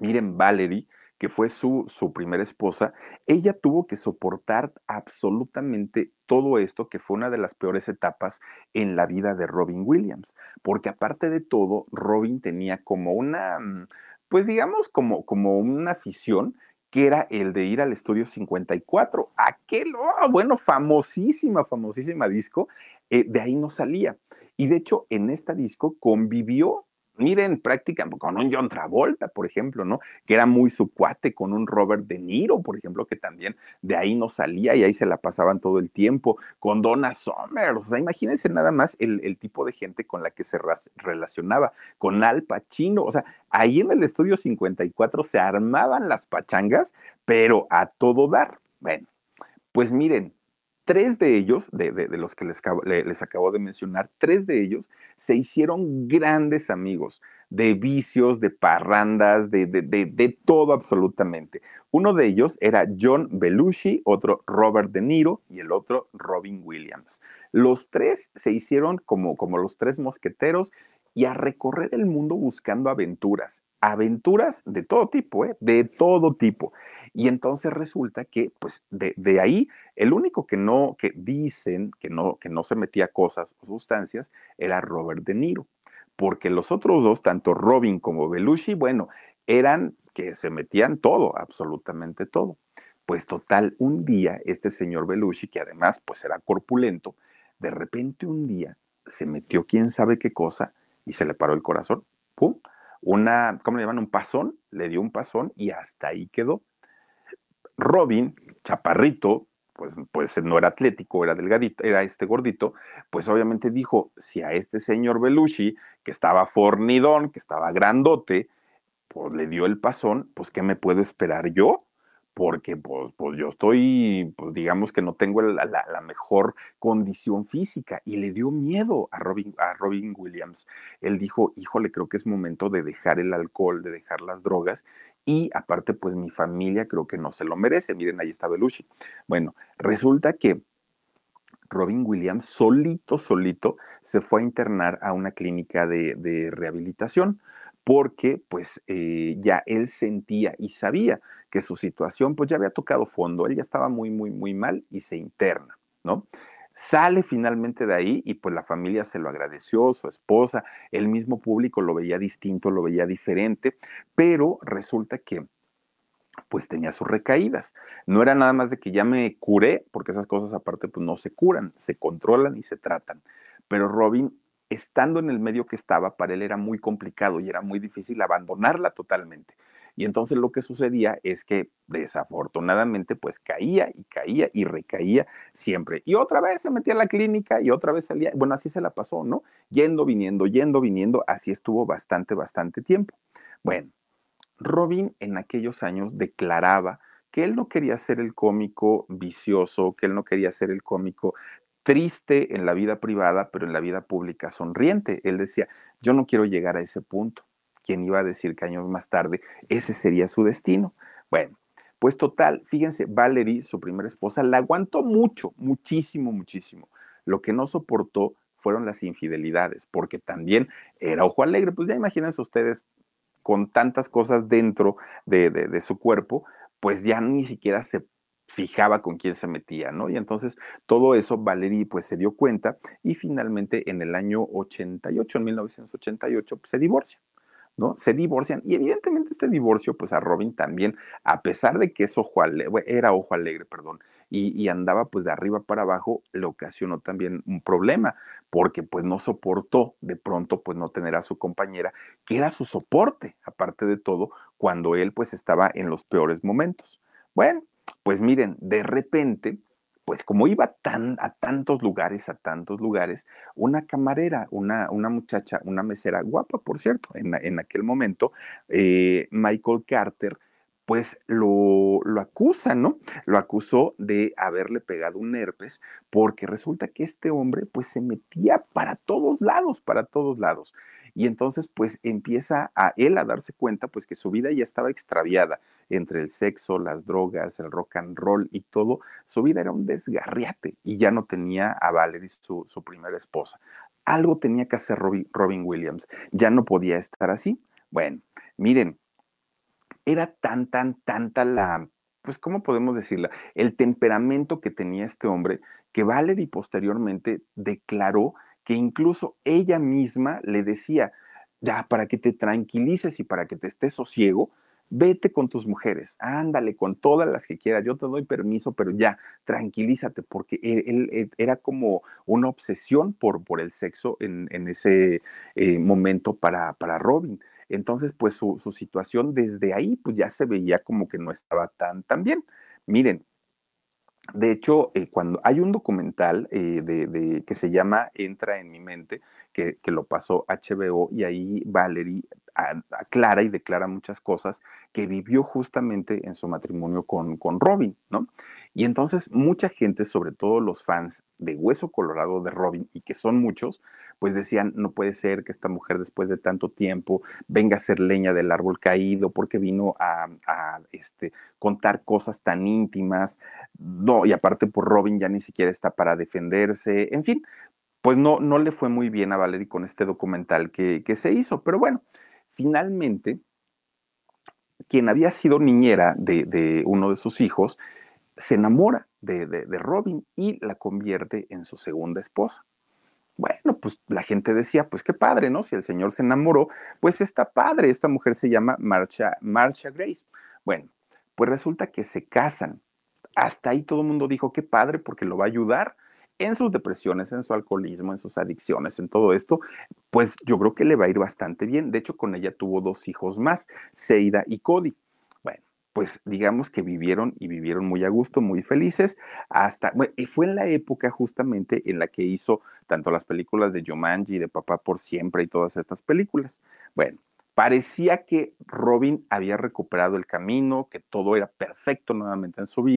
Miren, Valerie que fue su, su primera esposa, ella tuvo que soportar absolutamente todo esto, que fue una de las peores etapas en la vida de Robin Williams, porque aparte de todo, Robin tenía como una, mm, pues digamos, como, como una afición que era el de ir al estudio 54, aquel, oh, bueno, famosísima, famosísima disco, eh, de ahí no salía. Y de hecho, en esta disco convivió miren, prácticamente con un John Travolta, por ejemplo, ¿no? Que era muy su cuate, con un Robert De Niro, por ejemplo, que también de ahí no salía y ahí se la pasaban todo el tiempo, con Donna Summer, o sea, imagínense nada más el, el tipo de gente con la que se relacionaba, con Al Pacino, o sea, ahí en el estudio 54 se armaban las pachangas, pero a todo dar. Bueno, pues miren, tres de ellos, de, de, los que les, les, acabo de mencionar, tres de ellos se hicieron grandes amigos de vicios, de parrandas, de, de, todo absolutamente. Uno de ellos era John Belushi, otro Robert De Niro y el otro Robin Williams. Los tres se hicieron como, como los tres mosqueteros y a recorrer el mundo buscando aventuras, aventuras de todo tipo, ¿eh? de todo tipo. Y entonces resulta que, pues, de, ahí, el único que no, que dicen que no, que no se metía cosas o sustancias era Robert De Niro, porque los otros dos, tanto Robin como Belushi, bueno, eran que se metían todo, absolutamente todo. Pues total, un día este señor Belushi, que además pues era corpulento, de repente un día se metió quién sabe qué cosa y se le paró el corazón, ¡pum! Una, ¿cómo le llaman? Un pasón, le dio un pasón y hasta ahí quedó. Robin, chaparrito, pues, pues no era atlético, era delgadito, era este gordito, pues obviamente dijo, si a este señor Belushi, que estaba fornidón, que estaba grandote, pues le dio el pasón, pues ¿qué me puedo esperar yo? Porque pues, pues, yo estoy, pues digamos que no tengo la, la, mejor condición física y le dio miedo a Robin, a Robin Williams. Él dijo, híjole, creo que es momento de dejar el alcohol, de dejar las drogas y aparte pues mi familia creo que no se lo merece. Miren, ahí está Belushi. Bueno, resulta que Robin Williams solito, solito se fue a internar a una clínica de, de rehabilitación porque pues eh, ya él sentía y sabía que su situación pues ya había tocado fondo, él ya estaba muy, muy, muy mal y se interna, ¿no? Sale finalmente de ahí y pues la familia se lo agradeció, su esposa, el mismo público lo veía distinto, lo veía diferente, pero resulta que pues tenía sus recaídas. No era nada más de que ya me curé, porque esas cosas aparte pues no se curan, se controlan y se tratan. Pero Robin estando en el medio que estaba, para él era muy complicado y era muy difícil abandonarla totalmente. Y entonces lo que sucedía es que desafortunadamente pues caía y caía y recaía siempre. Y otra vez se metía a la clínica y otra vez salía, bueno, así se la pasó, ¿no? Yendo, viniendo, yendo, viniendo, así estuvo bastante, bastante tiempo. Bueno, Robin en aquellos años declaraba que él no quería ser el cómico vicioso, que él no quería ser el cómico triste en la vida privada, pero en la vida pública sonriente. Él decía, yo no quiero llegar a ese punto. ¿Quién iba a decir que años más tarde ese sería su destino? Bueno, pues total, fíjense, Valerie, su primera esposa, la aguantó mucho, muchísimo, muchísimo. Lo que no soportó fueron las infidelidades, porque también era ojo alegre. Pues ya imagínense ustedes con tantas cosas dentro de, de su cuerpo, pues ya ni siquiera se fijaba con quién se metía, ¿no? Y entonces todo eso Valerie pues se dio cuenta y finalmente en el año 88, en 1988, pues, se divorcia. ¿no? Se divorcian y evidentemente este divorcio, pues a Robin también, a pesar de que es ojo alegre, era ojo alegre, perdón, y, y, andaba pues de arriba para abajo, le ocasionó también un problema, porque pues no soportó de pronto pues no tener a su compañera, que era su soporte, aparte de todo, cuando él pues estaba en los peores momentos. Bueno, pues miren, de repente, pues como iba tan, a tantos lugares, a tantos lugares, una camarera, una, una muchacha, una mesera guapa, por cierto, en, en aquel momento, eh, Michael Carter, pues lo, lo acusa, ¿no? Lo acusó de haberle pegado un herpes, porque resulta que este hombre, pues se metía para todos lados, para todos lados. Y entonces, pues empieza a él a darse cuenta, pues que su vida ya estaba extraviada entre el sexo, las drogas, el rock and roll y todo. Su vida era un desgarriate y ya no tenía a Valerie, su, su primera esposa. Algo tenía que hacer Robin, Robin Williams. Ya no podía estar así. Bueno, miren, era tan, tan, tanta la, pues, ¿cómo podemos decirla? El temperamento que tenía este hombre que Valerie posteriormente declaró que incluso ella misma le decía, ya, para que te tranquilices y para que te estés sosiego, vete con tus mujeres, ándale con todas las que quieras, yo te doy permiso, pero ya, tranquilízate, porque él, era como una obsesión por, por el sexo en, en ese eh, momento para, para Robin. Entonces, pues su, su, situación desde ahí, pues ya se veía como que no estaba tan, tan bien. Miren, de hecho, eh, cuando hay un documental eh, de, que se llama Entra en mi mente, que, que, lo pasó HBO, y ahí Valerie aclara y declara muchas cosas que vivió justamente en su matrimonio con, con Robin, ¿no? Y entonces mucha gente, sobre todo los fans de Hueso Colorado de Robin, y que son muchos, pues decían, no puede ser que esta mujer después de tanto tiempo venga a ser leña del árbol caído porque vino a, este, contar cosas tan íntimas, no, y aparte por Robin ya ni siquiera está para defenderse, en fin, pues no, no le fue muy bien a Valerie con este documental que, que se hizo, pero bueno, finalmente, quien había sido niñera de, uno de sus hijos, se enamora de, de, Robin y la convierte en su segunda esposa. Bueno, pues la gente decía, pues qué padre, ¿no? Si el señor se enamoró, pues está padre. Esta mujer se llama Marcia, Marcia Grace. Bueno, pues resulta que se casan. Hasta ahí todo el mundo dijo, qué padre, porque lo va a ayudar en sus depresiones, en su alcoholismo, en sus adicciones, en todo esto, pues yo creo que le va a ir bastante bien. De hecho, con ella tuvo dos hijos más, Seida y Cody pues digamos que vivieron y vivieron muy a gusto, muy felices, hasta, bueno, y fue en la época justamente en la que hizo tanto las películas de Jumanji, de Papá por Siempre y todas estas películas. Bueno, Parecía que Robin había recuperado el camino, que todo era perfecto nuevamente en su vida.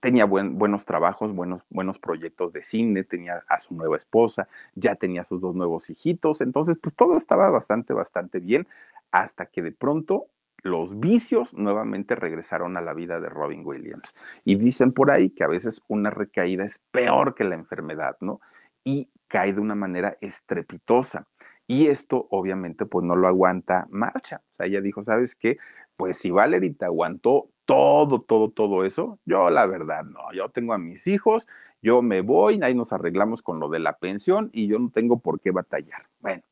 Tenía buen, buenos trabajos, buenos, buenos proyectos de cine, tenía a su nueva esposa, ya tenía sus dos nuevos hijitos, entonces pues todo estaba bastante, bastante bien, hasta que de pronto los vicios nuevamente regresaron a la vida de Robin Williams. Y dicen por ahí que a veces una recaída es peor que la enfermedad, ¿no? Y cae de una manera estrepitosa Y esto obviamente pues no lo aguanta Marcha. O sea, ella dijo, ¿sabes qué? Pues si Valerie te aguantó todo, todo, todo eso, yo la verdad no, yo tengo a mis hijos, yo me voy, ahí nos arreglamos con lo de la pensión y yo no tengo por qué batallar. Bueno,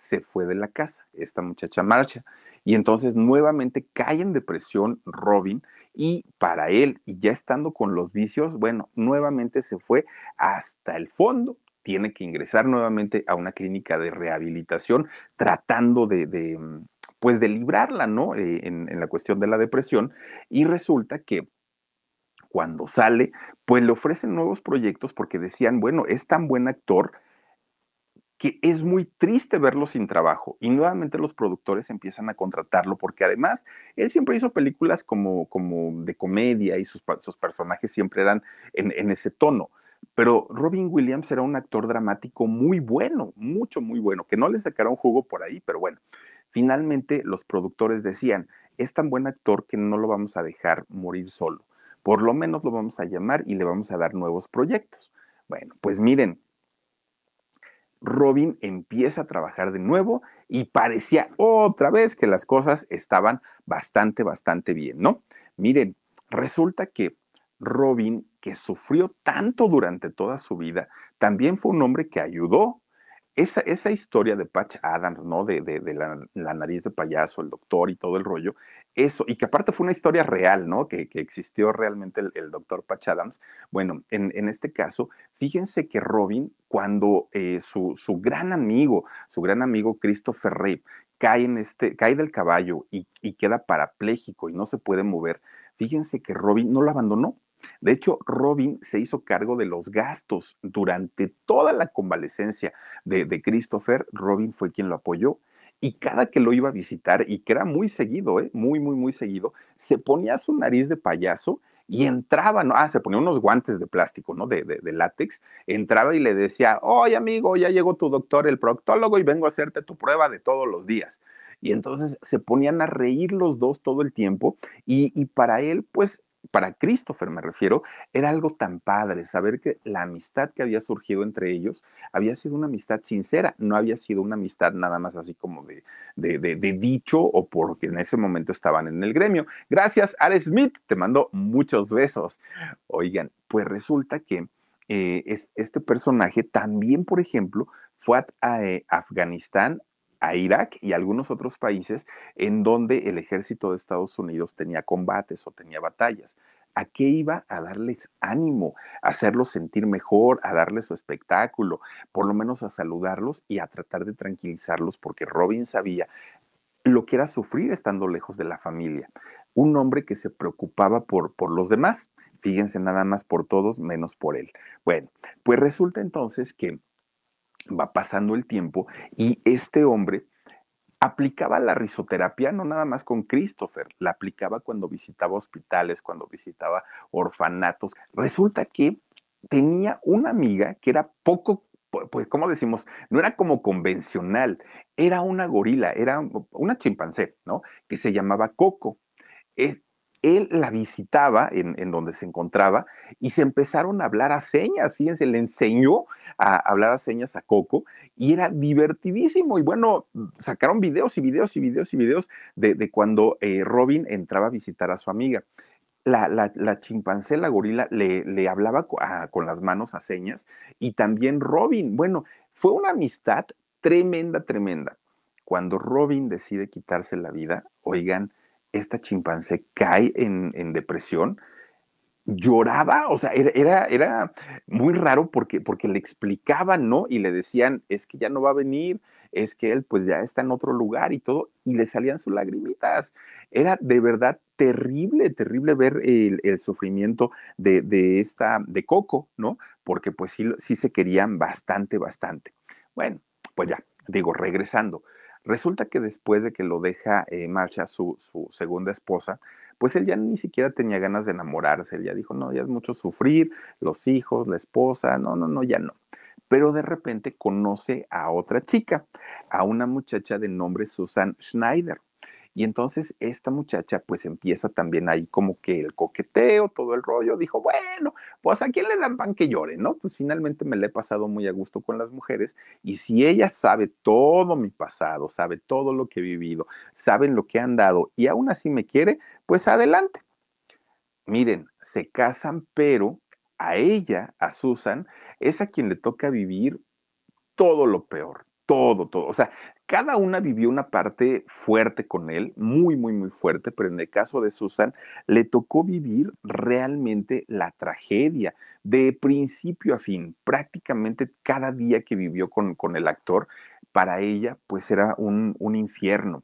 se fue de la casa esta muchacha Marcha y entonces nuevamente cae en depresión Robin y para él, y ya estando con los vicios, bueno, nuevamente se fue hasta el fondo tiene que ingresar nuevamente a una clínica de rehabilitación tratando de, mm, pues de librarla, ¿no? Eh, en, la cuestión de la depresión. Y resulta que cuando sale, pues le ofrecen nuevos proyectos porque decían, bueno, es tan buen actor que es muy triste verlo sin trabajo. Y nuevamente los productores empiezan a contratarlo porque además él siempre hizo películas como, como de comedia y sus, sus personajes siempre eran en, en ese tono. Pero Robin Williams era un actor dramático muy bueno, mucho, muy bueno, que no le sacaron jugo por ahí, pero bueno, finalmente los productores decían, es tan buen actor que no lo vamos a dejar morir solo, por lo menos lo vamos a llamar y le vamos a dar nuevos proyectos. Bueno, pues miren, Robin empieza a trabajar de nuevo y parecía otra vez que las cosas estaban bastante, bastante bien, ¿no? Miren, resulta que Robin, que sufrió tanto durante toda su vida, también fue un hombre que ayudó. Esa, esa historia de Patch Adams, ¿no? De, de, la, nariz de payaso, el doctor y todo el rollo, eso, y que aparte fue una historia real, ¿no? Que, que existió realmente el, doctor Patch Adams. Bueno, en, en, este caso, fíjense que Robin, cuando eh, su, su, gran amigo, su gran amigo Christopher Rape, cae, en este, cae del caballo y, y queda parapléjico y no se puede mover, fíjense que Robin no lo abandonó, de hecho, Robin se hizo cargo de los gastos durante toda la convalecencia de, Christopher. Robin fue quien lo apoyó y cada que lo iba a visitar, y que era muy seguido, ¿eh? muy, muy, muy seguido, se ponía su nariz de payaso y entraba, ¿no? Ah, se ponía unos guantes de plástico, ¿no? De, de, látex, entraba y le decía, oye amigo, ya llegó tu doctor, el proctólogo, y vengo a hacerte tu prueba de todos los días. Y entonces se ponían a reír los dos todo el tiempo y, y para él, pues para Christopher me refiero, era algo tan padre saber que la amistad que había surgido entre ellos había sido una amistad sincera, no había sido una amistad nada más así como de, de, dicho o porque en ese momento estaban en el gremio. Gracias, Are Smith, te mando muchos besos. Oigan, pues resulta que eh, este personaje también, por ejemplo, fue a eh, Afganistán a Irak y algunos otros países en donde el ejército de Estados Unidos tenía combates o tenía batallas. ¿A qué iba? A darles ánimo, a hacerlos sentir mejor, a darles su espectáculo, por lo menos a saludarlos y a tratar de tranquilizarlos, porque Robin sabía lo que era sufrir estando lejos de la familia. Un hombre que se preocupaba por, por los demás, fíjense nada más por todos menos por él. Bueno, pues resulta entonces que va pasando el tiempo y este hombre aplicaba la risoterapia no nada más con Christopher, la aplicaba cuando visitaba hospitales, cuando visitaba orfanatos. Resulta que tenía una amiga que era poco, pues, ¿cómo decimos? No era como convencional, era una gorila, era una chimpancé, ¿no? Que se llamaba Coco. Él la visitaba en, donde se encontraba y se empezaron a hablar a señas, fíjense, le enseñó a hablar a señas a Coco y era divertidísimo y bueno, sacaron videos y videos y videos y videos de, cuando eh, Robin entraba a visitar a su amiga. La, la, chimpancé, la gorila, le, le hablaba con las manos a señas y también Robin. Bueno, fue una amistad tremenda, tremenda. Cuando Robin decide quitarse la vida, oigan, esta chimpancé cae en, depresión, lloraba, o sea, era, era, muy raro porque, porque le explicaban, ¿no? Y le decían, es que ya no va a venir, es que él pues ya está en otro lugar y todo, y le salían sus lagrimitas. Era de verdad terrible, terrible ver el, sufrimiento de, de, esta, de Coco, ¿no? Porque pues sí, sí se querían bastante, bastante. Bueno, pues ya, digo, regresando. Resulta que después de que lo deja Marcha, su, su, segunda esposa, pues él ya ni siquiera tenía ganas de enamorarse, él ya dijo, no, ya es mucho sufrir, los hijos, la esposa, no, no, no, ya no. Pero de repente conoce a otra chica, a una muchacha de nombre Susan Schneider. Y entonces esta muchacha pues empieza también ahí como que el coqueteo, todo el rollo, dijo, bueno, pues a quién le dan pan que llore, ¿no? Pues finalmente me le he pasado muy a gusto con las mujeres y si ella sabe todo mi pasado, sabe todo lo que he vivido, saben lo que han dado y aún así me quiere, pues adelante. Miren, se casan, pero a ella, a Susan, es a quien le toca vivir todo lo peor, todo, todo. O sea, cada una vivió una parte fuerte con él, muy, muy, muy fuerte, pero en el caso de Susan, le tocó vivir realmente la tragedia de principio a fin. Prácticamente cada día que vivió con, con el actor, para ella, pues era un, un infierno.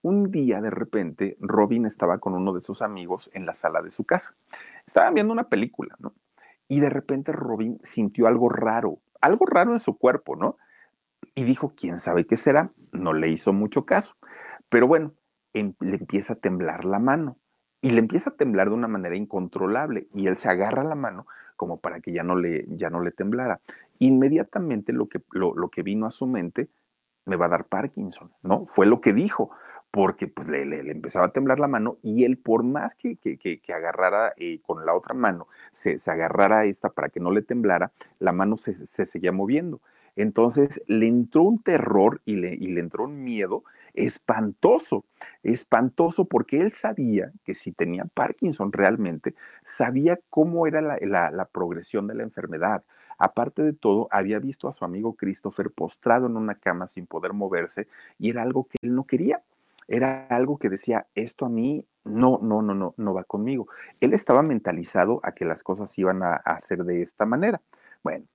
Un día, de repente, Robin estaba con uno de sus amigos en la sala de su casa. Estaban viendo una película, ¿no? Y de repente Robin sintió algo raro, algo raro en su cuerpo, ¿no? Y dijo, ¿quién sabe qué será? No le hizo mucho caso. Pero bueno, em, le empieza a temblar la mano y le empieza a temblar de una manera incontrolable y él se agarra la mano como para que ya no le, ya no le temblara. Inmediatamente lo que, lo, lo que vino a su mente, me va a dar Parkinson, ¿no? Fue lo que dijo porque pues le, le, empezaba a temblar la mano y él por más que, que, que, agarrara eh, con la otra mano, se, se, agarrara esta para que no le temblara, la mano se, se, seguía moviendo. Entonces le entró un terror y le, entró un miedo espantoso, espantoso porque él sabía que si tenía Parkinson realmente, sabía cómo era la, progresión de la enfermedad. Aparte de todo, había visto a su amigo Christopher postrado en una cama sin poder moverse y era algo que él no quería era algo que decía, esto a mí no, no, no, no, no va conmigo. Él estaba mentalizado a que las cosas iban a, hacer de esta manera. Bueno,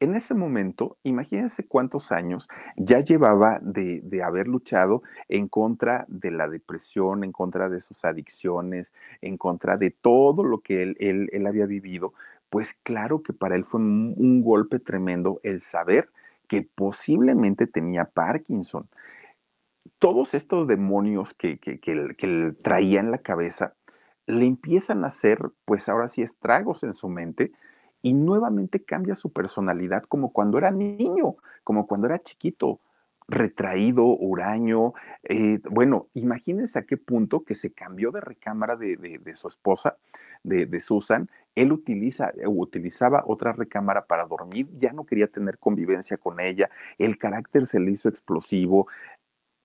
en ese momento, imagínense cuántos años ya llevaba de, haber luchado en contra de la depresión, en contra de sus adicciones, en contra de todo lo que él, había vivido. Pues claro que para él fue un, golpe tremendo el saber que posiblemente tenía Parkinson todos estos demonios que, que, que, que traía en la cabeza le empiezan a hacer, pues ahora sí, estragos en su mente y nuevamente cambia su personalidad como cuando era niño, como cuando era chiquito, retraído, huraño. Eh, bueno, imagínense a qué punto que se cambió de recámara de, de, su esposa, de, Susan. Él utiliza, utilizaba otra recámara para dormir, ya no quería tener convivencia con ella, el carácter se le hizo explosivo,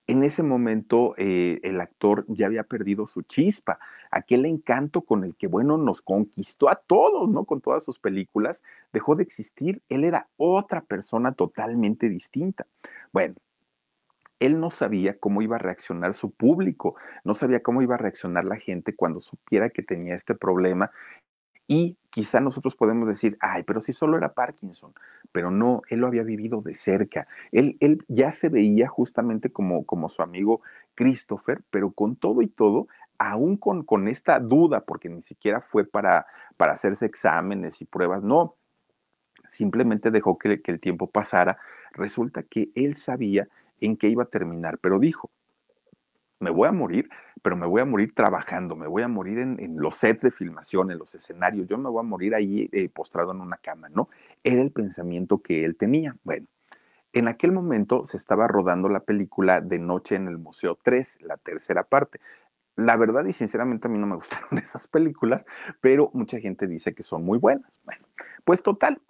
en ese momento eh, el actor ya había perdido su chispa, aquel encanto con el que, bueno, nos conquistó a todos, ¿no? Con todas sus películas, dejó de existir, él era otra persona totalmente distinta. Bueno, él no sabía cómo iba a reaccionar su público, no sabía cómo iba a reaccionar la gente cuando supiera que tenía este problema y quizá nosotros podemos decir, ay, pero si solo era Parkinson, pero no, él lo había vivido de cerca. Él, él ya se veía justamente como, como su amigo Christopher, pero con todo y todo, aún con, con esta duda, porque ni siquiera fue para, para hacerse exámenes y pruebas, no, simplemente dejó que, que el tiempo pasara. Resulta que él sabía en qué iba a terminar, pero dijo, me voy a morir, pero me voy a morir trabajando, me voy a morir en, los sets de filmación, en los escenarios, yo me voy a morir ahí eh, postrado en una cama, ¿no? Era el pensamiento que él tenía. Bueno, en aquel momento se estaba rodando la película de Noche en el Museo 3, la tercera parte. La verdad y sinceramente a mí no me gustaron esas películas, pero mucha gente dice que son muy buenas. Bueno, pues total,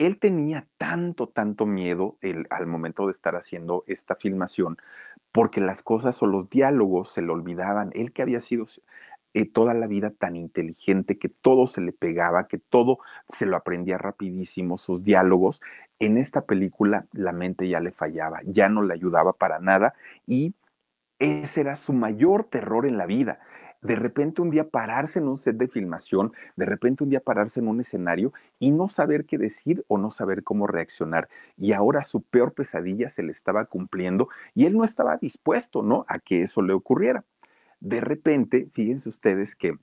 él tenía tanto, tanto miedo el, al momento de estar haciendo esta filmación porque las cosas o los diálogos se le olvidaban. Él que había sido eh, toda la vida tan inteligente, que todo se le pegaba, que todo se lo aprendía rapidísimo, sus diálogos, en esta película la mente ya le fallaba, ya no le ayudaba para nada y ese era su mayor terror en la vida de repente un día pararse en un set de filmación, de repente un día pararse en un escenario y no saber qué decir o no saber cómo reaccionar. Y ahora su peor pesadilla se le estaba cumpliendo y él no estaba dispuesto, ¿no? A que eso le ocurriera. De repente, fíjense ustedes que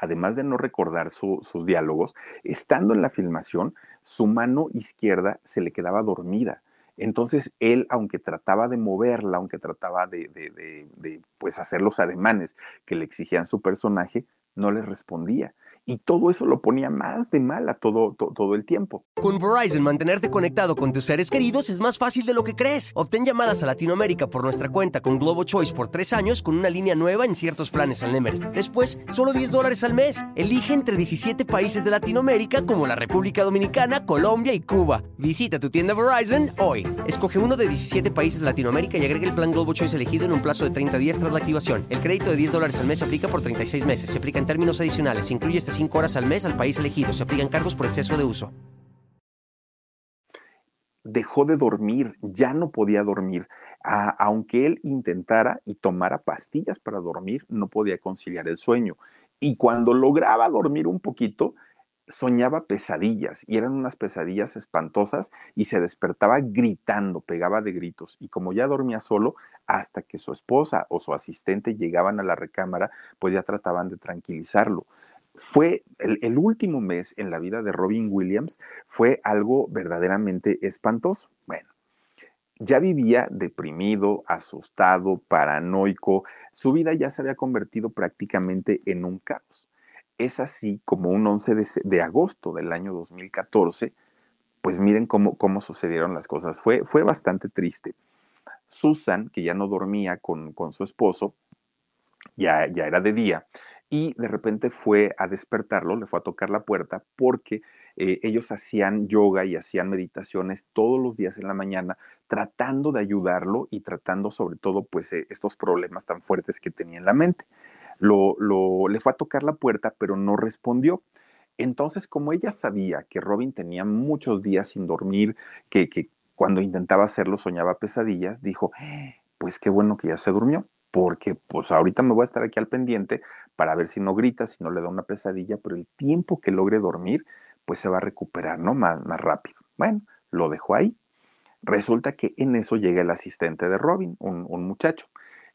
además de no recordar su, sus diálogos, estando en la filmación, su mano izquierda se le quedaba dormida entonces él, aunque trataba de moverla, aunque trataba de, de, de, de, pues hacer los ademanes que le exigían su personaje, no le respondía. Y todo eso lo ponía más de mal a todo, todo el tiempo. Con Verizon, mantenerte conectado con tus seres queridos es más fácil de lo que crees. Obtén llamadas a Latinoamérica por nuestra cuenta con Globo Choice por tres años con una línea nueva en ciertos planes al Nemery. Después, solo 10 dólares al mes. Elige entre 17 países de Latinoamérica como la República Dominicana, Colombia y Cuba. Visita tu tienda Verizon hoy. Escoge uno de 17 países de Latinoamérica y agrega el plan Globo Choice elegido en un plazo de 30 días tras la activación. El crédito de 10 dólares al mes se aplica por 36 meses. Se aplica en términos adicionales. Se incluye este 5 horas al mes al país elegido. Se aplican cargos por exceso de uso. Dejó de dormir, ya no podía dormir. aunque él intentara y tomara pastillas para dormir, no podía conciliar el sueño. Y cuando lograba dormir un poquito, soñaba pesadillas y eran unas pesadillas espantosas y se despertaba gritando, pegaba de gritos. Y como ya dormía solo, hasta que su esposa o su asistente llegaban a la recámara, pues ya trataban de tranquilizarlo fue el, último mes en la vida de Robin Williams fue algo verdaderamente espantoso. Bueno, ya vivía deprimido, asustado, paranoico, su vida ya se había convertido prácticamente en un caos. Es así como un 11 de, agosto del año 2014, pues miren cómo, cómo sucedieron las cosas. Fue, fue bastante triste. Susan, que ya no dormía con, con su esposo, ya, ya era de día, y de repente fue a despertarlo, le fue a tocar la puerta porque eh, ellos hacían yoga y hacían meditaciones todos los días en la mañana, tratando de ayudarlo y tratando sobre todo pues eh, estos problemas tan fuertes que tenía en la mente. Lo, lo, le fue a tocar la puerta, pero no respondió. Entonces, como ella sabía que Robin tenía muchos días sin dormir, que, que cuando intentaba hacerlo soñaba pesadillas, dijo, pues qué bueno que ya se durmió porque pues ahorita me voy a estar aquí al pendiente para ver si no grita, si no le da una pesadilla, pero el tiempo que logre dormir, pues se va a recuperar, ¿no? Más, más rápido. Bueno, lo dejó ahí. Resulta que en eso llega el asistente de Robin, un, un muchacho.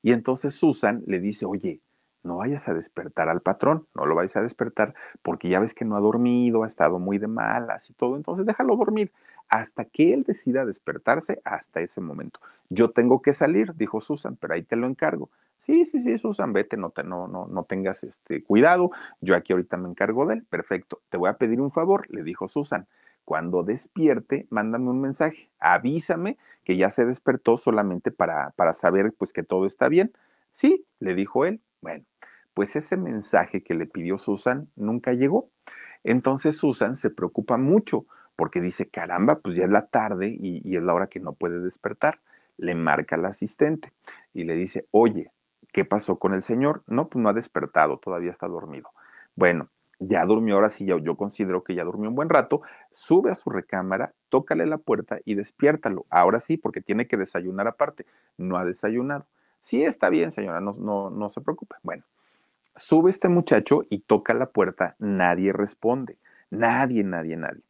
Y entonces Susan le dice, oye, no vayas a despertar al patrón, no lo vayas a despertar porque ya ves que no ha dormido, ha estado muy de malas y todo, entonces déjalo dormir hasta que él decida despertarse hasta ese momento. Yo tengo que salir, dijo Susan, pero ahí te lo encargo. Sí, sí, sí, Susan, vete, no, te, no, no, no tengas este cuidado, yo aquí ahorita me encargo de él. Perfecto, te voy a pedir un favor, le dijo Susan. Cuando despierte, mándame un mensaje, avísame que ya se despertó solamente para, para saber pues que todo está bien. Sí, le dijo él. Bueno, pues ese mensaje que le pidió Susan nunca llegó. Entonces Susan se preocupa mucho porque dice, caramba, pues ya es la tarde y, es la hora que no puede despertar. Le marca al asistente y le dice, oye, ¿qué pasó con el señor? No, pues no ha despertado, todavía está dormido. Bueno, ya durmió, ahora sí, yo, considero que ya durmió un buen rato, sube a su recámara, tócale la puerta y despiértalo. Ahora sí, porque tiene que desayunar aparte. No ha desayunado. Sí, está bien, señora, no se preocupe. Bueno, sube este muchacho y toca la puerta, nadie responde. Nadie, nadie, nadie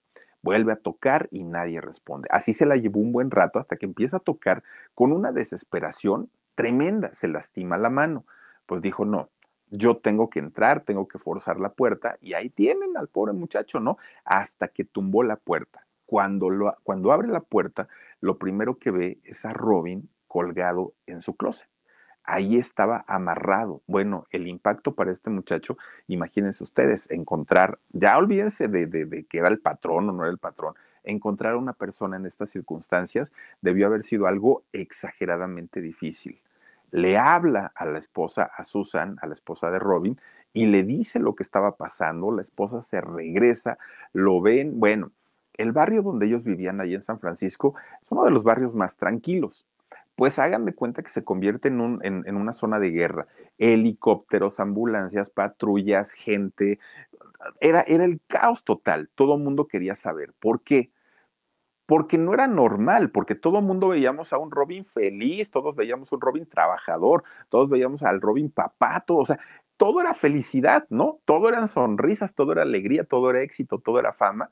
vuelve a tocar y nadie responde. Así se la llevó un buen rato hasta que empieza a tocar con una desesperación tremenda, se lastima la mano. Pues dijo, no, yo tengo que entrar, tengo que forzar la puerta y ahí tienen al pobre muchacho, ¿no? Hasta que tumbó la puerta. Cuando, lo, cuando abre la puerta, lo primero que ve es a Robin colgado en su closet ahí estaba amarrado. Bueno, el impacto para este muchacho, imagínense ustedes, encontrar, ya olvídense de, que era el patrón o no era el patrón, encontrar a una persona en estas circunstancias debió haber sido algo exageradamente difícil. Le habla a la esposa, a Susan, a la esposa de Robin, y le dice lo que estaba pasando. La esposa se regresa, lo ven. Bueno, el barrio donde ellos vivían ahí en San Francisco es uno de los barrios más tranquilos pues hagan de cuenta que se convierte en, un, en, una zona de guerra. Helicópteros, ambulancias, patrullas, gente. Era, era el caos total. Todo el mundo quería saber. ¿Por qué? Porque no era normal, porque todo el mundo veíamos a un Robin feliz, todos veíamos un Robin trabajador, todos veíamos al Robin papá, o sea, todo era felicidad, ¿no? Todo eran sonrisas, todo era alegría, todo era éxito, todo era fama.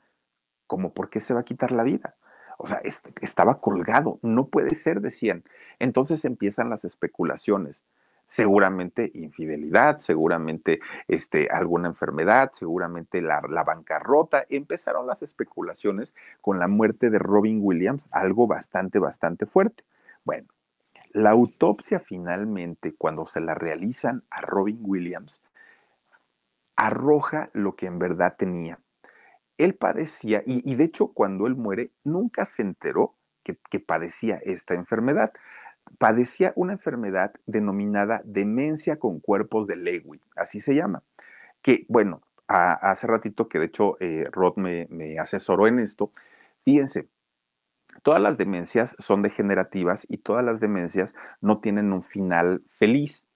¿Cómo por qué se va a quitar la vida? O sea, estaba colgado, no puede ser, decían. Entonces empiezan las especulaciones. Seguramente infidelidad, seguramente este, alguna enfermedad, seguramente la, la bancarrota. Empezaron las especulaciones con la muerte de Robin Williams, algo bastante, bastante fuerte. Bueno, la autopsia finalmente, cuando se la realizan a Robin Williams, arroja lo que en verdad tenía. Él padecía, y, de hecho cuando él muere, nunca se enteró que, padecía esta enfermedad. Padecía una enfermedad denominada demencia con cuerpos de Lewy, así se llama. Que, bueno, hace ratito que de hecho eh, Rod me, me asesoró en esto, fíjense, todas las demencias son degenerativas y todas las demencias no tienen un final feliz.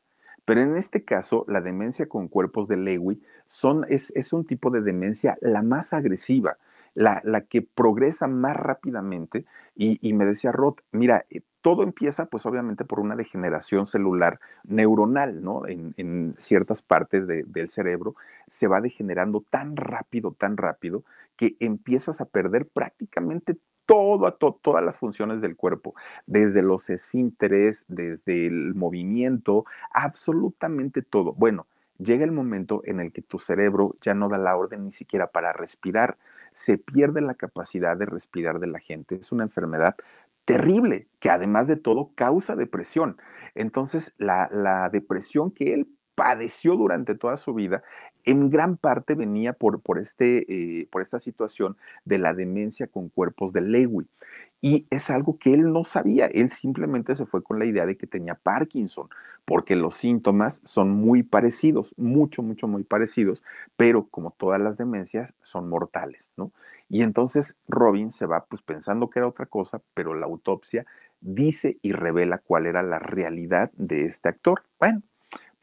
Pero en este caso, la demencia con cuerpos de Lewy son, es, un tipo de demencia la más agresiva, la, que progresa más rápidamente. Y, me decía Roth, mira, eh, todo empieza pues obviamente por una degeneración celular neuronal, ¿no? En, ciertas partes del cerebro se va degenerando tan rápido, tan rápido, que empiezas a perder prácticamente todo, todas las funciones del cuerpo, desde los esfínteres, desde el movimiento, absolutamente todo. Bueno, llega el momento en el que tu cerebro ya no da la orden ni siquiera para respirar, se pierde la capacidad de respirar de la gente. Es una enfermedad terrible que además de todo causa depresión. Entonces, la, la depresión que él padeció durante toda su vida, en gran parte venía por, por, este, eh, por esta situación de la demencia con cuerpos de Lewy. Y es algo que él no sabía, él simplemente se fue con la idea de que tenía Parkinson, porque los síntomas son muy parecidos, mucho, mucho, muy parecidos, pero como todas las demencias son mortales, ¿no? Y entonces Robin se va pues pensando que era otra cosa, pero la autopsia dice y revela cuál era la realidad de este actor. Bueno,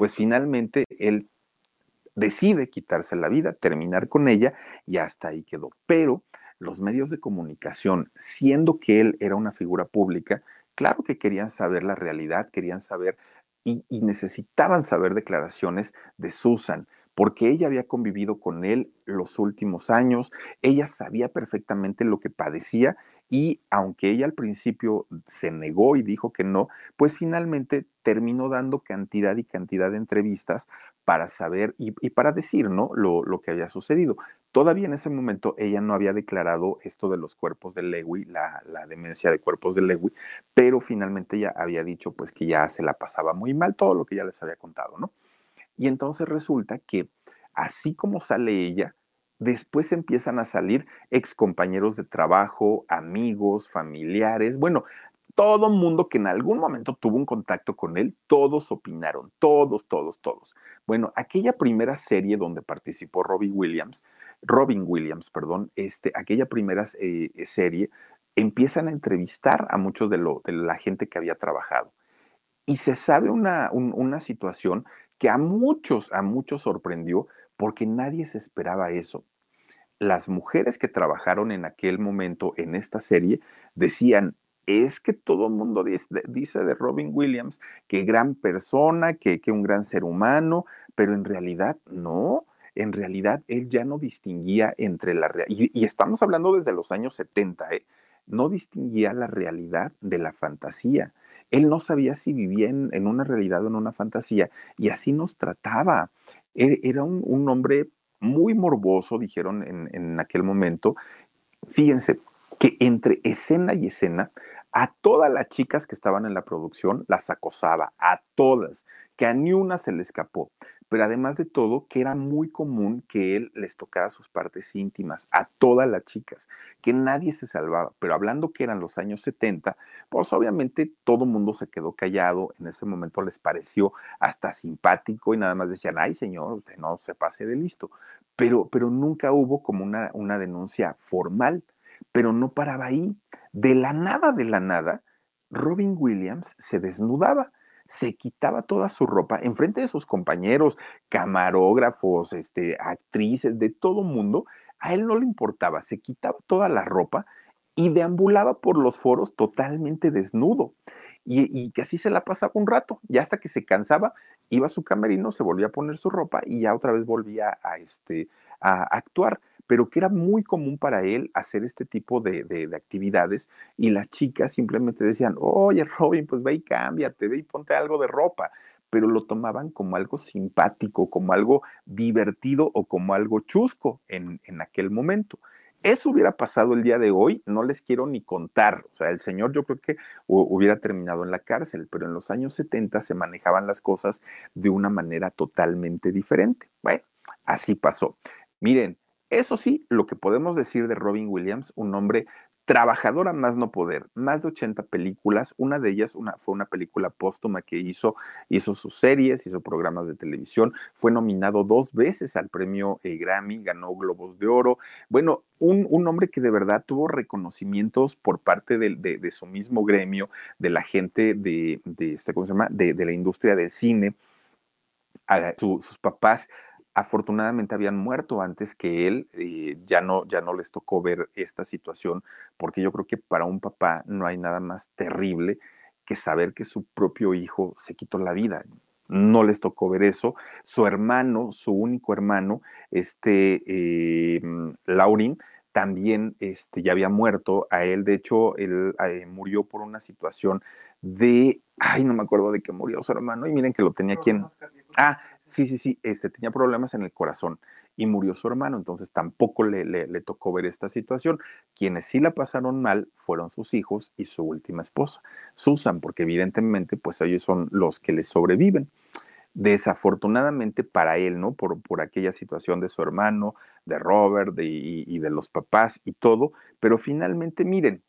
pues finalmente él decide quitarse la vida, terminar con ella y hasta ahí quedó. Pero los medios de comunicación, siendo que él era una figura pública, claro que querían saber la realidad, querían saber y, necesitaban saber declaraciones de Susan, porque ella había convivido con él los últimos años, ella sabía perfectamente lo que padecía y aunque ella al principio se negó y dijo que no, pues finalmente terminó dando cantidad y cantidad de entrevistas para saber y, para decir, ¿no? Lo, que había sucedido. Todavía en ese momento ella no había declarado esto de los cuerpos de Lewy, la, la demencia de cuerpos de Lewy, pero finalmente ella había dicho pues que ya se la pasaba muy mal, todo lo que ya les había contado, ¿no? Y entonces resulta que así como sale ella, después empiezan a salir excompañeros de trabajo, amigos, familiares, bueno, todo mundo que en algún momento tuvo un contacto con él, todos opinaron, todos, todos, todos. Bueno, aquella primera serie donde participó Robin Williams, Robin Williams, perdón, este, aquella primera eh, serie, empiezan a entrevistar a muchos de, la gente que había trabajado. Y se sabe una, una situación que a muchos, a muchos sorprendió porque nadie se esperaba eso las mujeres que trabajaron en aquel momento en esta serie decían, es que todo el mundo dice de Robin Williams que gran persona, que, que un gran ser humano, pero en realidad no, en realidad él ya no distinguía entre la realidad, y, estamos hablando desde los años 70, ¿eh? no distinguía la realidad de la fantasía. Él no sabía si vivía en, una realidad o en una fantasía, y así nos trataba. E, era un, un hombre muy morboso, dijeron en, aquel momento. Fíjense que entre escena y escena, a todas las chicas que estaban en la producción las acosaba, a todas, que a ni una se le escapó pero además de todo, que era muy común que él les tocara sus partes íntimas a todas las chicas, que nadie se salvaba, pero hablando que eran los años 70, pues obviamente todo mundo se quedó callado, en ese momento les pareció hasta simpático y nada más decían, ay señor, usted no se pase de listo, pero, pero nunca hubo como una, una denuncia formal, pero no paraba ahí, de la nada, de la nada, Robin Williams se desnudaba se quitaba toda su ropa en frente de sus compañeros, camarógrafos, este, actrices, de todo mundo. A él no le importaba, se quitaba toda la ropa y deambulaba por los foros totalmente desnudo. Y, que así se la pasaba un rato, ya hasta que se cansaba, iba a su camerino, se volvía a poner su ropa y ya otra vez volvía a, este, a actuar pero que era muy común para él hacer este tipo de, actividades y las chicas simplemente decían, oye Robin, pues ve y cámbiate, ve y ponte algo de ropa, pero lo tomaban como algo simpático, como algo divertido o como algo chusco en, en aquel momento. Eso hubiera pasado el día de hoy, no les quiero ni contar. O sea, el señor yo creo que hubiera terminado en la cárcel, pero en los años 70 se manejaban las cosas de una manera totalmente diferente. Bueno, así pasó. Miren, eso sí, lo que podemos decir de Robin Williams, un hombre trabajadora más no poder, más de 80 películas, una de ellas una, fue una película póstuma que hizo, hizo sus series, hizo programas de televisión, fue nominado dos veces al premio eh, Grammy, ganó Globos de Oro, bueno, un, hombre que de verdad tuvo reconocimientos por parte de, su mismo gremio, de la gente de, este, ¿cómo se llama?, de, la industria del cine, a sus papás afortunadamente habían muerto antes que él, eh, ya, no, ya no les tocó ver esta situación, porque yo creo que para un papá no hay nada más terrible que saber que su propio hijo se quitó la vida. No les tocó ver eso. Su hermano, su único hermano, este eh, Laurin, también este, ya había muerto. A él, de hecho, él eh, murió por una situación de, ay, no me acuerdo de qué murió su hermano, y miren que lo tenía aquí en... Ah, sí, sí, sí, este, tenía problemas en el corazón y murió su hermano, entonces tampoco le, tocó ver esta situación. Quienes sí la pasaron mal fueron sus hijos y su última esposa, Susan, porque evidentemente pues ellos son los que le sobreviven. Desafortunadamente para él, ¿no? Por, por aquella situación de su hermano, de Robert y de los papás y todo, pero finalmente miren,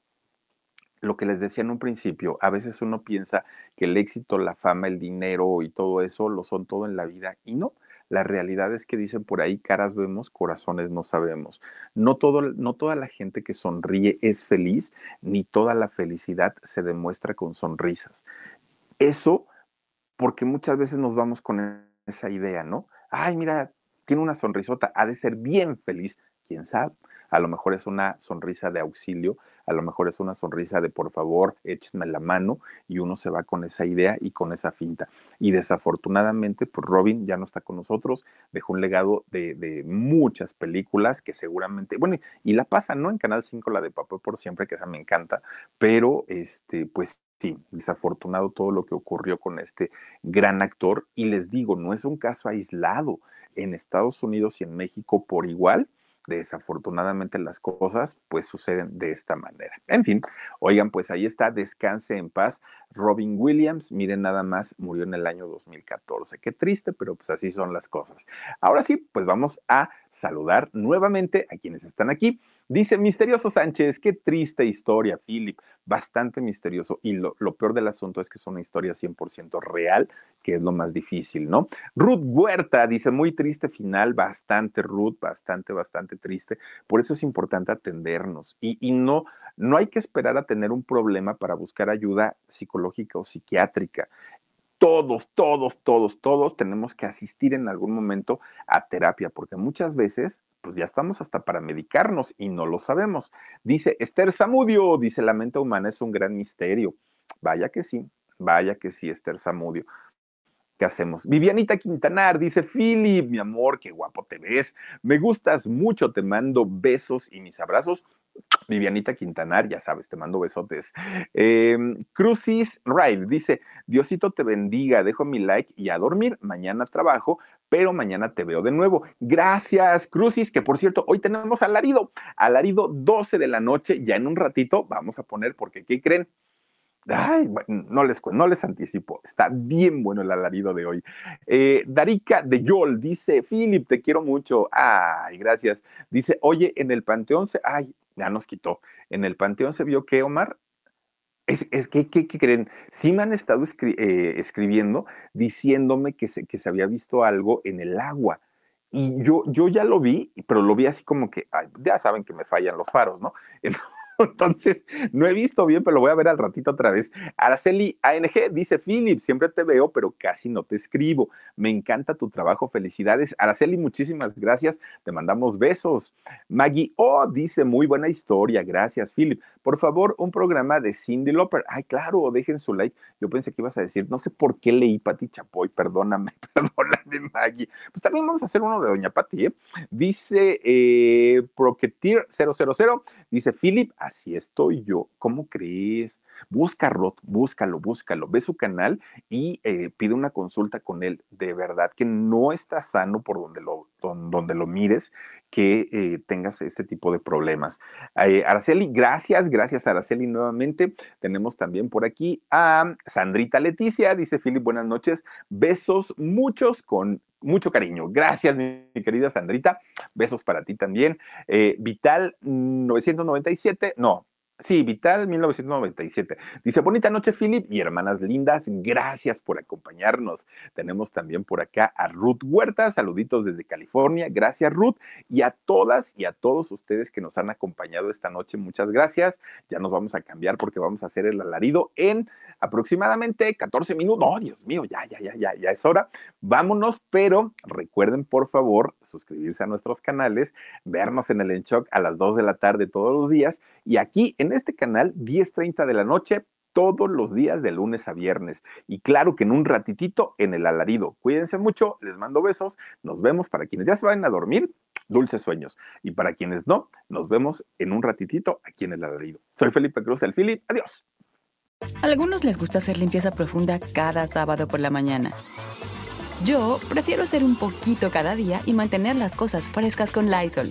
lo que les decía en un principio, a veces uno piensa que el éxito, la fama, el dinero y todo eso lo son todo en la vida y no. La realidad es que dicen por ahí, caras vemos, corazones no sabemos. No, todo, no toda la gente que sonríe es feliz, ni toda la felicidad se demuestra con sonrisas. Eso porque muchas veces nos vamos con esa idea, ¿no? Ay, mira, tiene una sonrisota, ha de ser bien feliz, quién sabe. A lo mejor es una sonrisa de auxilio, a lo mejor es una sonrisa de por favor, échenme la mano y uno se va con esa idea y con esa finta. Y desafortunadamente, pues Robin ya no está con nosotros, dejó un legado de, muchas películas que seguramente, bueno, y la pasa, ¿no? En Canal 5, la de Papá por siempre, que esa me encanta, pero este, pues sí, desafortunado todo lo que ocurrió con este gran actor. Y les digo, no es un caso aislado. En Estados Unidos y en México por igual, desafortunadamente las cosas pues suceden de esta manera. En fin, oigan, pues ahí está, descanse en paz. Robin Williams, miren nada más, murió en el año 2014. Qué triste, pero pues así son las cosas. Ahora sí, pues vamos a saludar nuevamente a quienes están aquí. Dice Misterioso Sánchez, qué triste historia, Philip, bastante misterioso. Y lo, peor del asunto es que es una historia 100% real, que es lo más difícil, ¿no? Ruth Huerta dice, muy triste final, bastante Ruth, bastante, bastante triste. Por eso es importante atendernos y, y no, no hay que esperar a tener un problema para buscar ayuda psicológica o psiquiátrica todos, todos, todos, todos tenemos que asistir en algún momento a terapia, porque muchas veces, pues ya estamos hasta para medicarnos y no lo sabemos. Dice Esther Zamudio, dice la mente humana es un gran misterio. Vaya que sí, vaya que sí, Esther Zamudio. ¿Qué hacemos? Vivianita Quintanar dice, Philip, mi amor, qué guapo te ves. Me gustas mucho, te mando besos y mis abrazos. Vivianita Quintanar, ya sabes, te mando besotes. Eh, Crucis Ride dice, Diosito te bendiga, dejo mi like y a dormir. Mañana trabajo, pero mañana te veo de nuevo. Gracias, Crucis, que por cierto, hoy tenemos alarido, alarido 12 de la noche, ya en un ratito vamos a poner, porque ¿qué creen? Ay, no les, no les anticipo, está bien bueno el alarido de hoy. Eh, Darica de Yol dice, Philip, te quiero mucho. Ay, gracias. Dice, oye, en el Panteón se, ay, ya nos quitó. En el Panteón se vio que Omar, es, que, ¿qué, creen? Sí me han estado eh, escribiendo diciéndome que se, que se había visto algo en el agua. Y yo, yo ya lo vi, pero lo vi así como que, ay, ya saben que me fallan los faros, ¿no? no he visto bien, pero lo voy a ver al ratito otra vez. Araceli ANG dice, Philip, siempre te veo, pero casi no te escribo. Me encanta tu trabajo, felicidades. Araceli, muchísimas gracias. Te mandamos besos. Maggie O dice, muy buena historia, gracias, Philip. Por favor, un programa de Cindy Lauper. Ay, claro, dejen su like. Yo pensé que ibas a decir, no sé por qué leí Pati Chapoy, perdóname, perdóname, Maggie. Pues también vamos a hacer uno de Doña Pati, ¿eh? Dice eh, Proquetir 000, dice Philip, así estoy yo. ¿Cómo crees? Busca Rod, búscalo, búscalo. Ve su canal y eh, pide una consulta con él. De verdad que no está sano por donde lo, donde lo mires que eh, tengas este tipo de problemas. Eh, Araceli, gracias, gracias Araceli nuevamente. Tenemos también por aquí a Sandrita Leticia, dice Philip, buenas noches, besos muchos con mucho cariño. Gracias, mi, querida Sandrita. Besos para ti también. Eh, Vital 997, no, Sí, Vital 1997. Dice, bonita noche, Philip y hermanas lindas, gracias por acompañarnos. Tenemos también por acá a Ruth Huerta, saluditos desde California, gracias Ruth, y a todas y a todos ustedes que nos han acompañado esta noche, muchas gracias. Ya nos vamos a cambiar porque vamos a hacer el alarido en aproximadamente 14 minutos. No, Dios mío, ya, ya, ya, ya, ya es hora. Vámonos, pero recuerden por favor suscribirse a nuestros canales, vernos en el Enchoc a las 2 de la tarde todos los días y aquí en este canal 10.30 de la noche todos los días de lunes a viernes. Y claro que en un ratitito en el alarido. Cuídense mucho, les mando besos, nos vemos para quienes ya se vayan a dormir, dulces sueños. Y para quienes no, nos vemos en un ratitito aquí en el alarido. Soy Felipe Cruz, el Philip, adiós. A algunos les gusta hacer limpieza profunda cada sábado por la mañana. Yo prefiero hacer un poquito cada día y mantener las cosas frescas con Lysol.